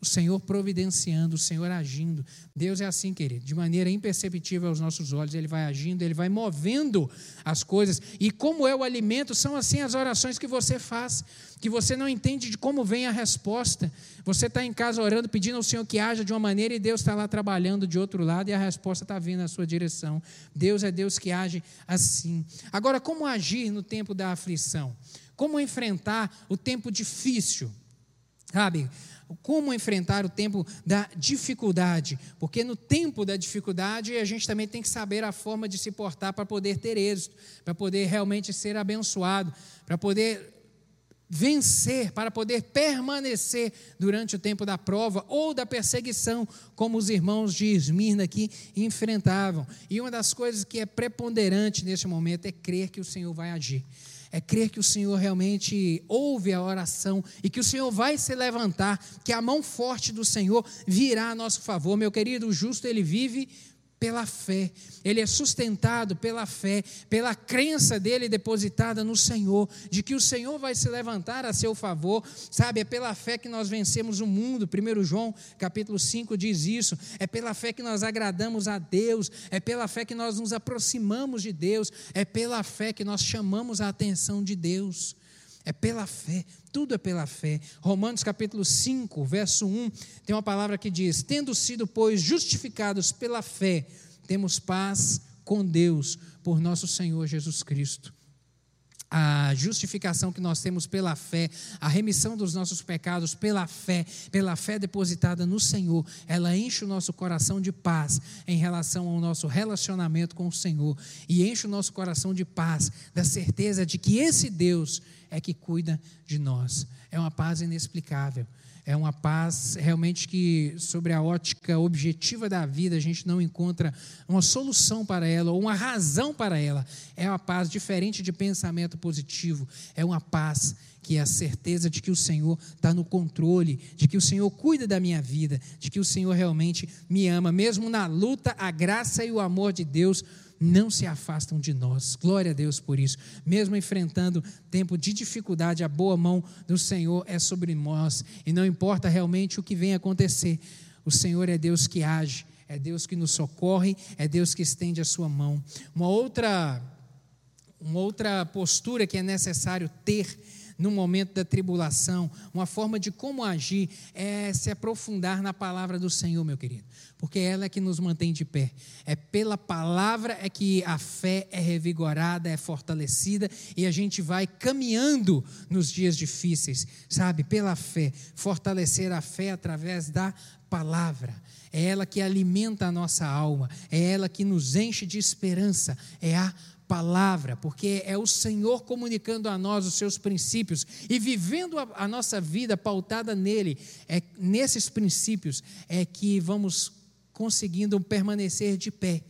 O Senhor providenciando, o Senhor agindo. Deus é assim, querido, de maneira imperceptível aos nossos olhos, Ele vai agindo, Ele vai movendo as coisas. E como é o alimento, são assim as orações que você faz, que você não entende de como vem a resposta. Você está em casa orando, pedindo ao Senhor que haja de uma maneira e Deus está lá trabalhando de outro lado e a resposta está vindo na sua direção. Deus é Deus que age assim. Agora, como agir no tempo da aflição? Como enfrentar o tempo difícil, sabe? Como enfrentar o tempo da dificuldade, porque no tempo da dificuldade a gente também tem que saber a forma de se portar para poder ter êxito, para poder realmente ser abençoado, para poder vencer, para poder permanecer durante o tempo da prova ou da perseguição, como os irmãos de Esmirna aqui enfrentavam. E uma das coisas que é preponderante nesse momento é crer que o Senhor vai agir é crer que o Senhor realmente ouve a oração e que o Senhor vai se levantar, que a mão forte do Senhor virá a nosso favor. Meu querido, o justo ele vive pela fé. Ele é sustentado pela fé, pela crença dele depositada no Senhor, de que o Senhor vai se levantar a seu favor, sabe? É pela fé que nós vencemos o mundo. 1 João, capítulo 5 diz isso. É pela fé que nós agradamos a Deus, é pela fé que nós nos aproximamos de Deus, é pela fé que nós chamamos a atenção de Deus. É pela fé, tudo é pela fé. Romanos capítulo 5, verso 1, tem uma palavra que diz: Tendo sido, pois, justificados pela fé, temos paz com Deus por nosso Senhor Jesus Cristo a justificação que nós temos pela fé, a remissão dos nossos pecados pela fé, pela fé depositada no Senhor, ela enche o nosso coração de paz em relação ao nosso relacionamento com o Senhor e enche o nosso coração de paz, da certeza de que esse Deus é que cuida de nós. É uma paz inexplicável. É uma paz realmente que, sobre a ótica objetiva da vida, a gente não encontra uma solução para ela ou uma razão para ela. É uma paz diferente de pensamento positivo. É uma paz que é a certeza de que o Senhor está no controle, de que o Senhor cuida da minha vida, de que o Senhor realmente me ama. Mesmo na luta, a graça e o amor de Deus não se afastam de nós. Glória a Deus por isso. Mesmo enfrentando tempo de dificuldade, a boa mão do Senhor é sobre nós. E não importa realmente o que venha acontecer, o Senhor é Deus que age, é Deus que nos socorre, é Deus que estende a sua mão. Uma outra, uma outra postura que é necessário ter no momento da tribulação, uma forma de como agir é se aprofundar na palavra do Senhor, meu querido, porque ela é que nos mantém de pé. É pela palavra é que a fé é revigorada, é fortalecida e a gente vai caminhando nos dias difíceis, sabe? Pela fé, fortalecer a fé através da palavra. É ela que alimenta a nossa alma, é ela que nos enche de esperança, é a palavra, porque é o Senhor comunicando a nós os seus princípios e vivendo a, a, nossa vida pautada nele, é nesses princípios é que vamos conseguindo permanecer de pé.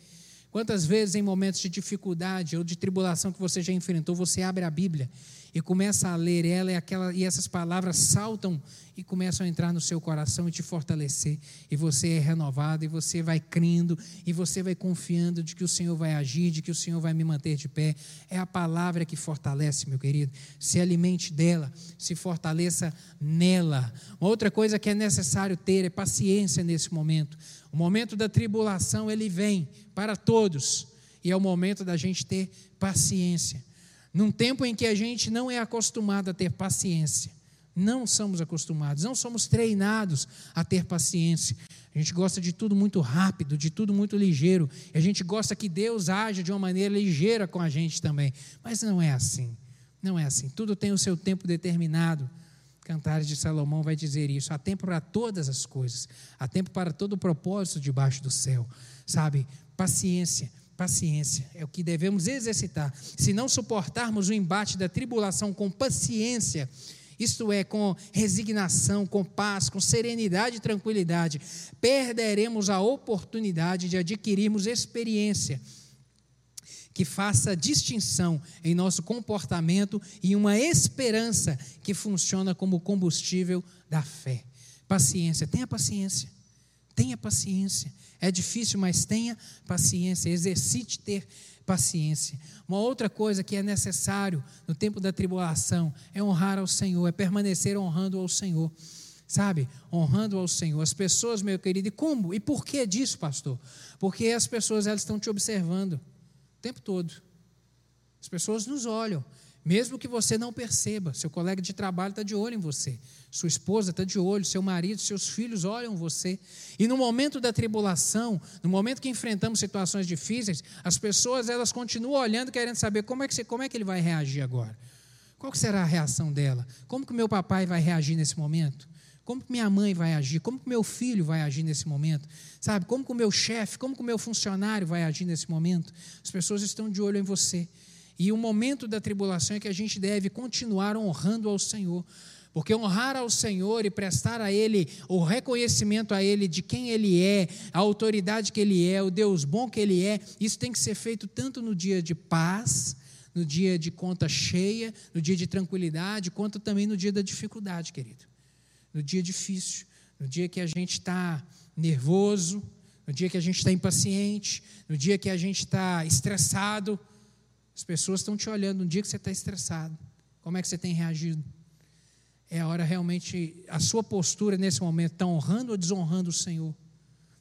Quantas vezes em momentos de dificuldade ou de tribulação que você já enfrentou, você abre a Bíblia e começa a ler ela e, aquela, e essas palavras saltam e começam a entrar no seu coração e te fortalecer. E você é renovado, e você vai crendo, e você vai confiando de que o Senhor vai agir, de que o Senhor vai me manter de pé. É a palavra que fortalece, meu querido. Se alimente dela, se fortaleça nela. Uma outra coisa que é necessário ter é paciência nesse momento. O momento da tribulação, ele vem para todos, e é o momento da gente ter paciência. Num tempo em que a gente não é acostumado a ter paciência, não somos acostumados, não somos treinados a ter paciência. A gente gosta de tudo muito rápido, de tudo muito ligeiro. E a gente gosta que Deus haja de uma maneira ligeira com a gente também. Mas não é assim. Não é assim. Tudo tem o seu tempo determinado. Cantares de Salomão vai dizer isso. Há tempo para todas as coisas. Há tempo para todo o propósito debaixo do céu. Sabe? Paciência. Paciência é o que devemos exercitar. Se não suportarmos o embate da tribulação com paciência, isto é, com resignação, com paz, com serenidade e tranquilidade, perderemos a oportunidade de adquirirmos experiência que faça distinção em nosso comportamento e uma esperança que funciona como combustível da fé. Paciência, tenha paciência. Tenha paciência. É difícil, mas tenha paciência. Exercite ter paciência. Uma outra coisa que é necessário no tempo da tribulação é honrar ao Senhor, é permanecer honrando ao Senhor. Sabe? Honrando ao Senhor. As pessoas, meu querido, e como? E por que disso, pastor? Porque as pessoas elas estão te observando o tempo todo. As pessoas nos olham. Mesmo que você não perceba, seu colega de trabalho está de olho em você, sua esposa está de olho, seu marido, seus filhos olham você. E no momento da tribulação, no momento que enfrentamos situações difíceis, as pessoas elas continuam olhando, querendo saber como é que, como é que ele vai reagir agora. Qual será a reação dela? Como que meu papai vai reagir nesse momento? Como que minha mãe vai agir? Como que meu filho vai agir nesse momento? Sabe? Como que o meu chefe, como que o meu funcionário vai agir nesse momento? As pessoas estão de olho em você. E o momento da tribulação é que a gente deve continuar honrando ao Senhor. Porque honrar ao Senhor e prestar a Ele o reconhecimento a Ele de quem Ele é, a autoridade que Ele é, o Deus bom que Ele é, isso tem que ser feito tanto no dia de paz, no dia de conta cheia, no dia de tranquilidade, quanto também no dia da dificuldade, querido. No dia difícil, no dia que a gente está nervoso, no dia que a gente está impaciente, no dia que a gente está estressado. As pessoas estão te olhando no dia que você está estressado. Como é que você tem reagido? É a hora realmente, a sua postura nesse momento está honrando ou desonrando o Senhor?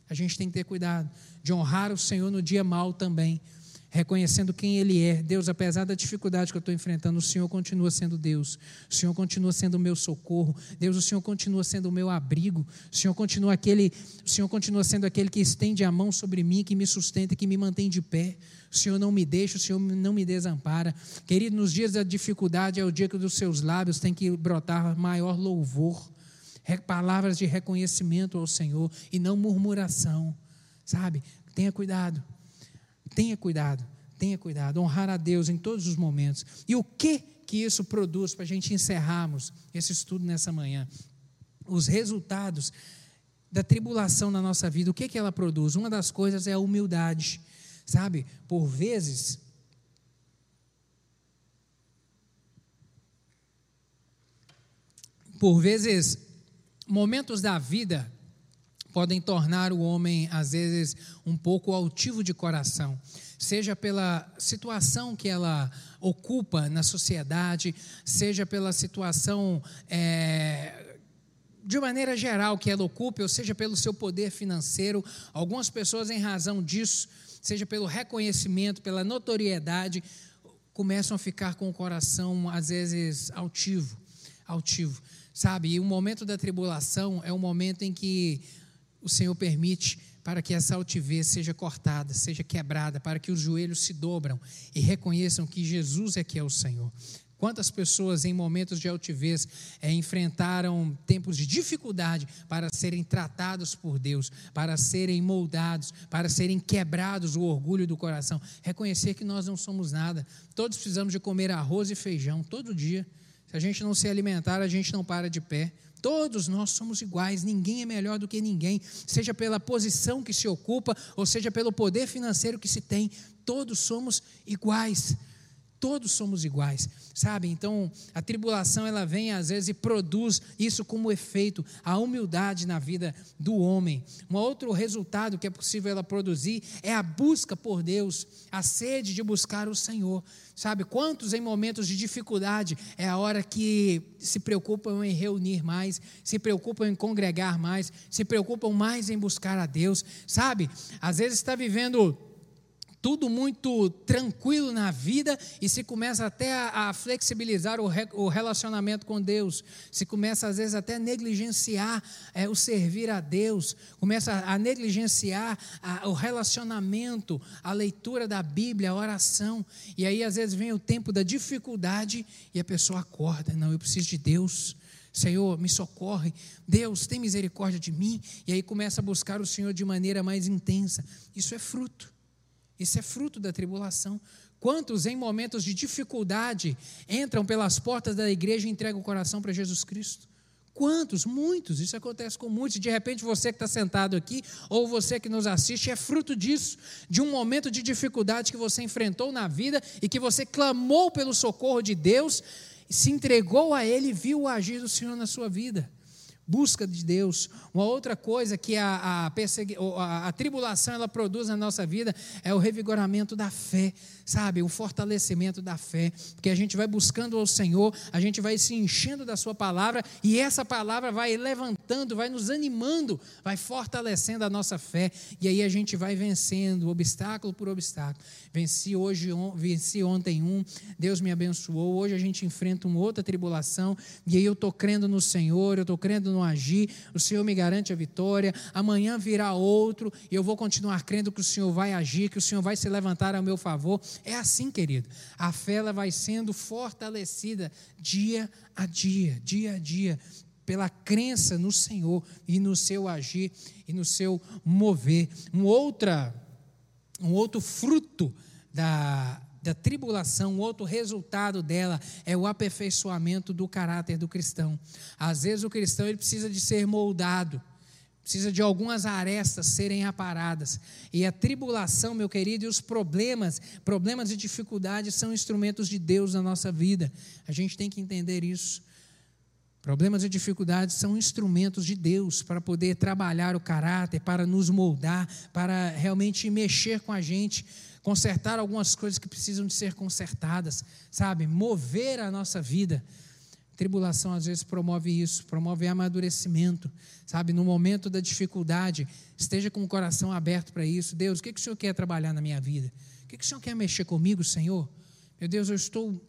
A gente tem que ter cuidado de honrar o Senhor no dia mal também, reconhecendo quem Ele é. Deus, apesar da dificuldade que eu estou enfrentando, o Senhor continua sendo Deus, o Senhor continua sendo o meu socorro, Deus, o Senhor continua sendo o meu abrigo, o Senhor continua aquele, o Senhor continua sendo aquele que estende a mão sobre mim, que me sustenta, que me mantém de pé. O Senhor não me deixa, o Senhor não me desampara. Querido, nos dias da dificuldade é o dia que dos seus lábios tem que brotar maior louvor, palavras de reconhecimento ao Senhor e não murmuração, sabe? Tenha cuidado, tenha cuidado, tenha cuidado, honrar a Deus em todos os momentos. E o que que isso produz para a gente encerrarmos esse estudo nessa manhã? Os resultados da tribulação na nossa vida, o que que ela produz? Uma das coisas é a humildade. Sabe, por vezes, por vezes, momentos da vida podem tornar o homem, às vezes, um pouco altivo de coração, seja pela situação que ela ocupa na sociedade, seja pela situação. É, de maneira geral, que ela ocupe, ou seja, pelo seu poder financeiro, algumas pessoas, em razão disso, seja pelo reconhecimento, pela notoriedade, começam a ficar com o coração, às vezes, altivo. Altivo. Sabe? E o momento da tribulação é o momento em que o Senhor permite para que essa altivez seja cortada, seja quebrada, para que os joelhos se dobram e reconheçam que Jesus é que é o Senhor. Quantas pessoas em momentos de altivez é, enfrentaram tempos de dificuldade para serem tratados por Deus, para serem moldados, para serem quebrados o orgulho do coração? Reconhecer que nós não somos nada. Todos precisamos de comer arroz e feijão todo dia. Se a gente não se alimentar, a gente não para de pé. Todos nós somos iguais, ninguém é melhor do que ninguém, seja pela posição que se ocupa, ou seja pelo poder financeiro que se tem, todos somos iguais. Todos somos iguais, sabe? Então, a tribulação ela vem às vezes e produz isso como efeito, a humildade na vida do homem. Um outro resultado que é possível ela produzir é a busca por Deus, a sede de buscar o Senhor. Sabe, quantos em momentos de dificuldade é a hora que se preocupam em reunir mais, se preocupam em congregar mais, se preocupam mais em buscar a Deus, sabe? Às vezes está vivendo tudo muito tranquilo na vida e se começa até a, a flexibilizar o, re, o, relacionamento com Deus, se começa às vezes até a negligenciar é, o servir a Deus, começa a negligenciar a, o relacionamento, a leitura da Bíblia, a oração, e aí às vezes vem o tempo da dificuldade e a pessoa acorda, não, eu preciso de Deus. Senhor, me socorre. Deus, tem misericórdia de mim. E aí começa a buscar o Senhor de maneira mais intensa. Isso é fruto isso é fruto da tribulação. Quantos em momentos de dificuldade entram pelas portas da igreja e entregam o coração para Jesus Cristo? Quantos? Muitos. Isso acontece com muitos. De repente, você que está sentado aqui, ou você que nos assiste, é fruto disso, de um momento de dificuldade que você enfrentou na vida e que você clamou pelo socorro de Deus, se entregou a Ele e viu o agir do Senhor na sua vida busca de Deus. Uma outra coisa que a, a, a, a, tribulação ela produz na nossa vida é o revigoramento da fé, sabe? O fortalecimento da fé. Porque a gente vai buscando ao Senhor, a gente vai se enchendo da Sua palavra e essa palavra vai levantando, vai nos animando, vai fortalecendo a nossa fé. E aí a gente vai vencendo obstáculo por obstáculo. Venci hoje, venci ontem um, Deus me abençoou. Hoje a gente enfrenta uma outra tribulação e aí eu estou crendo no Senhor, eu estou crendo no agir, o Senhor me garante a vitória. Amanhã virá outro e eu vou continuar crendo que o Senhor vai agir, que o Senhor vai se levantar a meu favor. É assim, querido. A fé ela vai sendo fortalecida dia a dia, dia a dia, pela crença no Senhor e no seu agir e no seu mover. Um, outra, um outro fruto da, da tribulação, o outro resultado dela é o aperfeiçoamento do caráter do cristão. Às vezes o cristão ele precisa de ser moldado, precisa de algumas arestas serem aparadas. E a tribulação, meu querido, e os problemas, problemas e dificuldades são instrumentos de Deus na nossa vida. A gente tem que entender isso. Problemas e dificuldades são instrumentos de Deus para poder trabalhar o caráter, para nos moldar, para realmente mexer com a gente, consertar algumas coisas que precisam de ser consertadas, sabe? Mover a nossa vida. Tribulação às vezes promove isso, promove amadurecimento, sabe? No momento da dificuldade, esteja com o coração aberto para isso. Deus, o que, que o Senhor quer trabalhar na minha vida? O que, que o Senhor quer mexer comigo, Senhor? Meu Deus, eu estou,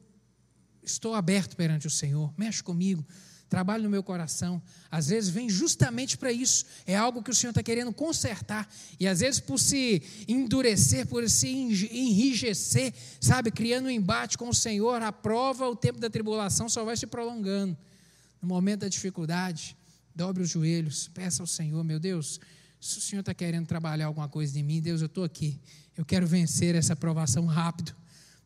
estou aberto perante o Senhor, mexe comigo trabalho no meu coração. Às vezes vem justamente para isso. É algo que o Senhor está querendo consertar. E às vezes, por se endurecer, por se enrijecer, sabe, criando um embate com o Senhor, a prova, o tempo da tribulação só vai se prolongando. No momento da dificuldade, dobre os joelhos, peça ao Senhor, meu Deus, se o Senhor está querendo trabalhar alguma coisa em mim, Deus, eu estou aqui. Eu quero vencer essa provação rápido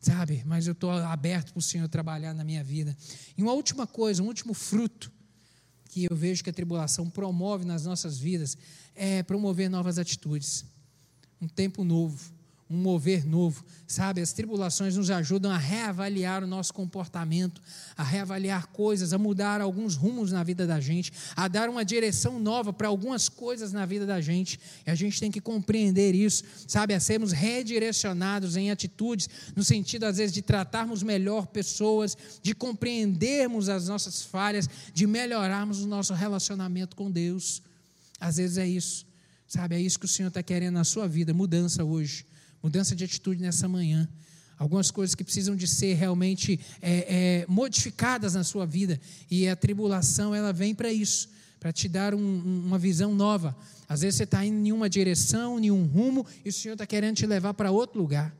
sabe? Mas eu estou aberto para o Senhor trabalhar na minha vida. E uma última coisa, um último fruto que eu vejo que a tribulação promove nas nossas vidas é promover novas atitudes, um tempo novo um mover novo, sabe? As tribulações nos ajudam a reavaliar o nosso comportamento, a reavaliar coisas, a mudar alguns rumos na vida da gente, a dar uma direção nova para algumas coisas na vida da gente. E a gente tem que compreender isso, sabe? A sermos redirecionados em atitudes, no sentido, às vezes, de tratarmos melhor pessoas, de compreendermos as nossas falhas, de melhorarmos o nosso relacionamento com Deus. Às vezes é isso, sabe? É isso que o Senhor está querendo na sua vida, mudança hoje mudança de atitude nessa manhã. Algumas coisas que precisam de ser realmente é, é, modificadas na sua vida. E a tribulação, ela vem para isso, para te dar um, uma visão nova. Às vezes você está indo em uma direção, em um rumo, e o Senhor está querendo te levar para outro lugar.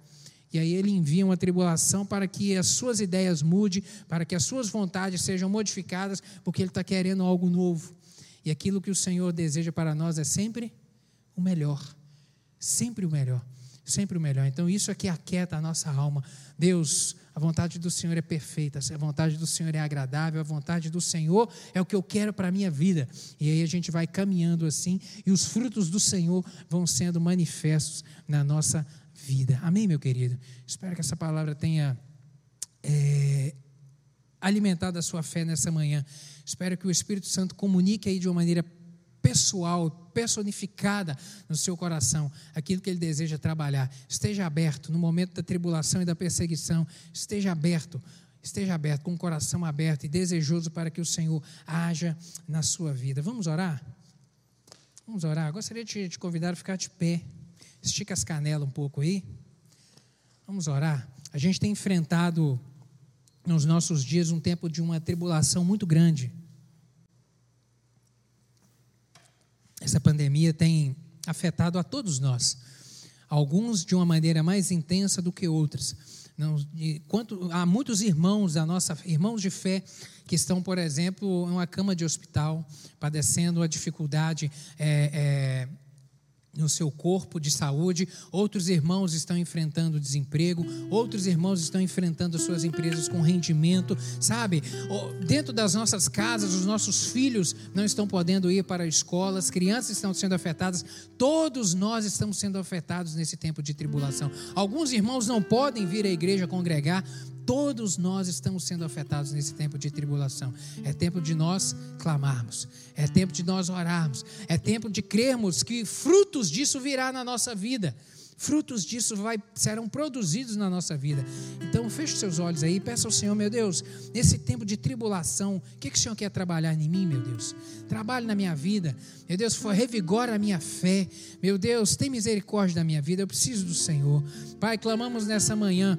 E aí ele envia uma tribulação para que as suas ideias mudem, para que as suas vontades sejam modificadas, porque ele está querendo algo novo. E aquilo que o Senhor deseja para nós é sempre o melhor. Sempre o melhor sempre o melhor. Então, isso aqui aquieta a nossa alma. Deus, a vontade do Senhor é perfeita, a vontade do Senhor é agradável, a vontade do Senhor é o que eu quero para a minha vida. E aí a gente vai caminhando assim, e os frutos do Senhor vão sendo manifestos na nossa vida. Amém, meu querido? Espero que essa palavra tenha é, alimentado a sua fé nessa manhã. Espero que o Espírito Santo comunique aí de uma maneira pessoal, personificada no seu coração, aquilo que ele deseja trabalhar. Esteja aberto no momento da tribulação e da perseguição, esteja aberto, esteja aberto, com o coração aberto e desejoso para que o Senhor haja na sua vida. Vamos orar? Vamos orar. Gostaria de te convidar a ficar de pé. Estica as canelas um pouco aí. Vamos orar. A gente tem enfrentado nos nossos dias um tempo de uma tribulação muito grande Essa pandemia tem afetado a todos nós, alguns de uma maneira mais intensa do que outras. Não, quanto, há muitos irmãos da nossa irmãos de fé que estão, por exemplo, em uma cama de hospital, padecendo a dificuldade é, é, no seu corpo de saúde, outros irmãos estão enfrentando desemprego, outros irmãos estão enfrentando suas empresas com rendimento, sabe? Dentro das nossas casas, os nossos filhos não estão podendo ir para a escola, as crianças estão sendo afetadas, todos nós estamos sendo afetados nesse tempo de tribulação. Alguns irmãos não podem vir à igreja congregar Todos nós estamos sendo afetados nesse tempo de tribulação. É tempo de nós clamarmos, é tempo de nós orarmos, é tempo de crermos que frutos disso virá na nossa vida. Frutos disso vai, serão produzidos na nossa vida. Então, feche seus olhos aí e peça ao Senhor, meu Deus, nesse tempo de tribulação, o que, que o Senhor quer trabalhar em mim, meu Deus? Trabalhe na minha vida, meu Deus, revigora a minha fé, meu Deus, tem misericórdia da minha vida, eu preciso do Senhor. Pai, clamamos nessa manhã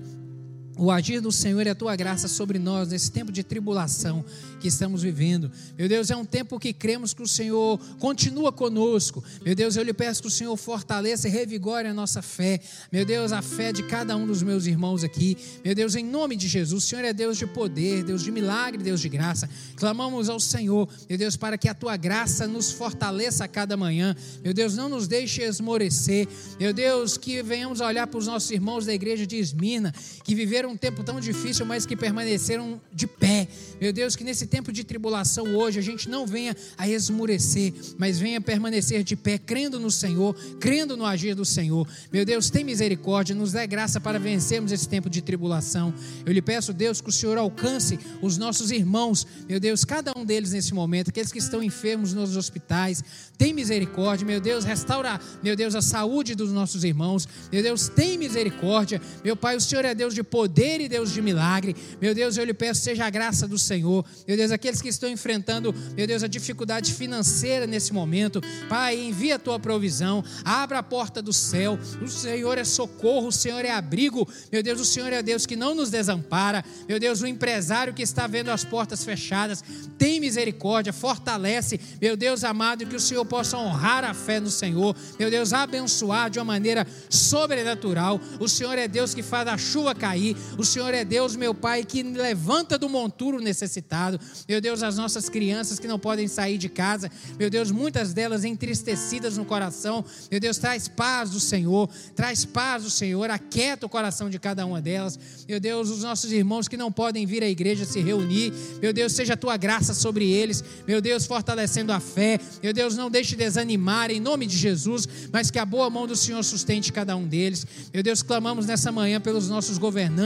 o agir do Senhor e a tua graça sobre nós nesse tempo de tribulação que estamos vivendo. Meu Deus, é um tempo que cremos que o Senhor continua conosco. Meu Deus, eu lhe peço que o Senhor fortaleça e revigore a nossa fé. Meu Deus, a fé de cada um dos meus irmãos aqui. Meu Deus, em nome de Jesus, o Senhor é Deus de poder, Deus de milagre, Deus de graça. Clamamos ao Senhor, meu Deus, para que a tua graça nos fortaleça a cada manhã. Meu Deus, não nos deixe esmorecer. Meu Deus, que venhamos olhar para os nossos irmãos da igreja de Esmina, que viveram viveram um tempo tão difícil, mas que permaneceram de pé. Meu Deus, que nesse tempo de tribulação hoje a gente não venha a esmurecer, mas venha permanecer de pé, crendo no Senhor, crendo no agir do Senhor. Meu Deus, tem misericórdia, nos dê graça para vencermos esse tempo de tribulação. Eu lhe peço, Deus, que o Senhor alcance os nossos irmãos, meu Deus, cada um deles nesse momento, aqueles que estão enfermos nos hospitais. Tem misericórdia, meu Deus, restaura, meu Deus, a saúde dos nossos irmãos. Meu Deus, tem misericórdia. Meu Pai, o Senhor é Deus de poder e Deus de milagre. Meu Deus, eu lhe peço, seja a graça do Senhor. Meu Deus, aqueles que estão enfrentando, meu Deus, a dificuldade financeira nesse momento. Pai, envia a tua provisão. Abra a porta do céu. O Senhor é socorro, o Senhor é abrigo. Meu Deus, o Senhor é Deus que não nos desampara. Meu Deus, o empresário que está vendo as portas fechadas, tem misericórdia, fortalece. Meu Deus amado, que o Senhor possa honrar a fé no Senhor. Meu Deus, abençoar de uma maneira sobrenatural. O Senhor é Deus que faz a chuva cair. O Senhor é Deus, meu Pai, que levanta do monturo necessitado. Meu Deus, as nossas crianças que não podem sair de casa. Meu Deus, muitas delas entristecidas no coração. Meu Deus, traz paz do Senhor. Traz paz do Senhor. Aquieta o coração de cada uma delas. Meu Deus, os nossos irmãos que não podem vir à igreja se reunir. Meu Deus, seja a tua graça sobre eles. Meu Deus, fortalecendo a fé. Meu Deus, não deixe desanimar em nome de Jesus, mas que a boa mão do Senhor sustente cada um deles. Meu Deus, clamamos nessa manhã pelos nossos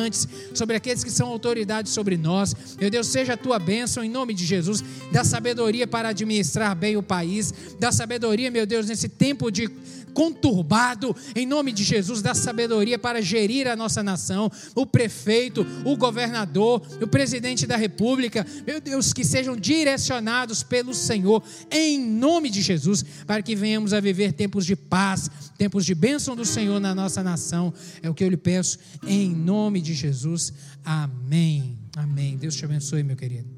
governantes, sobre aqueles que são autoridades sobre nós. Meu Deus, seja a tua bênção em nome de Jesus. Dá sabedoria para administrar bem o país. Dá sabedoria, meu Deus, nesse tempo de conturbado, em nome de Jesus, dá sabedoria para gerir a nossa nação, o prefeito, o governador, o presidente da república, meu Deus, que sejam direcionados pelo Senhor, em nome de Jesus, para que venhamos a viver tempos de paz, tempos de bênção do Senhor na nossa nação, é o que eu lhe peço, em nome de Jesus, amém, amém. Deus te abençoe, meu querido.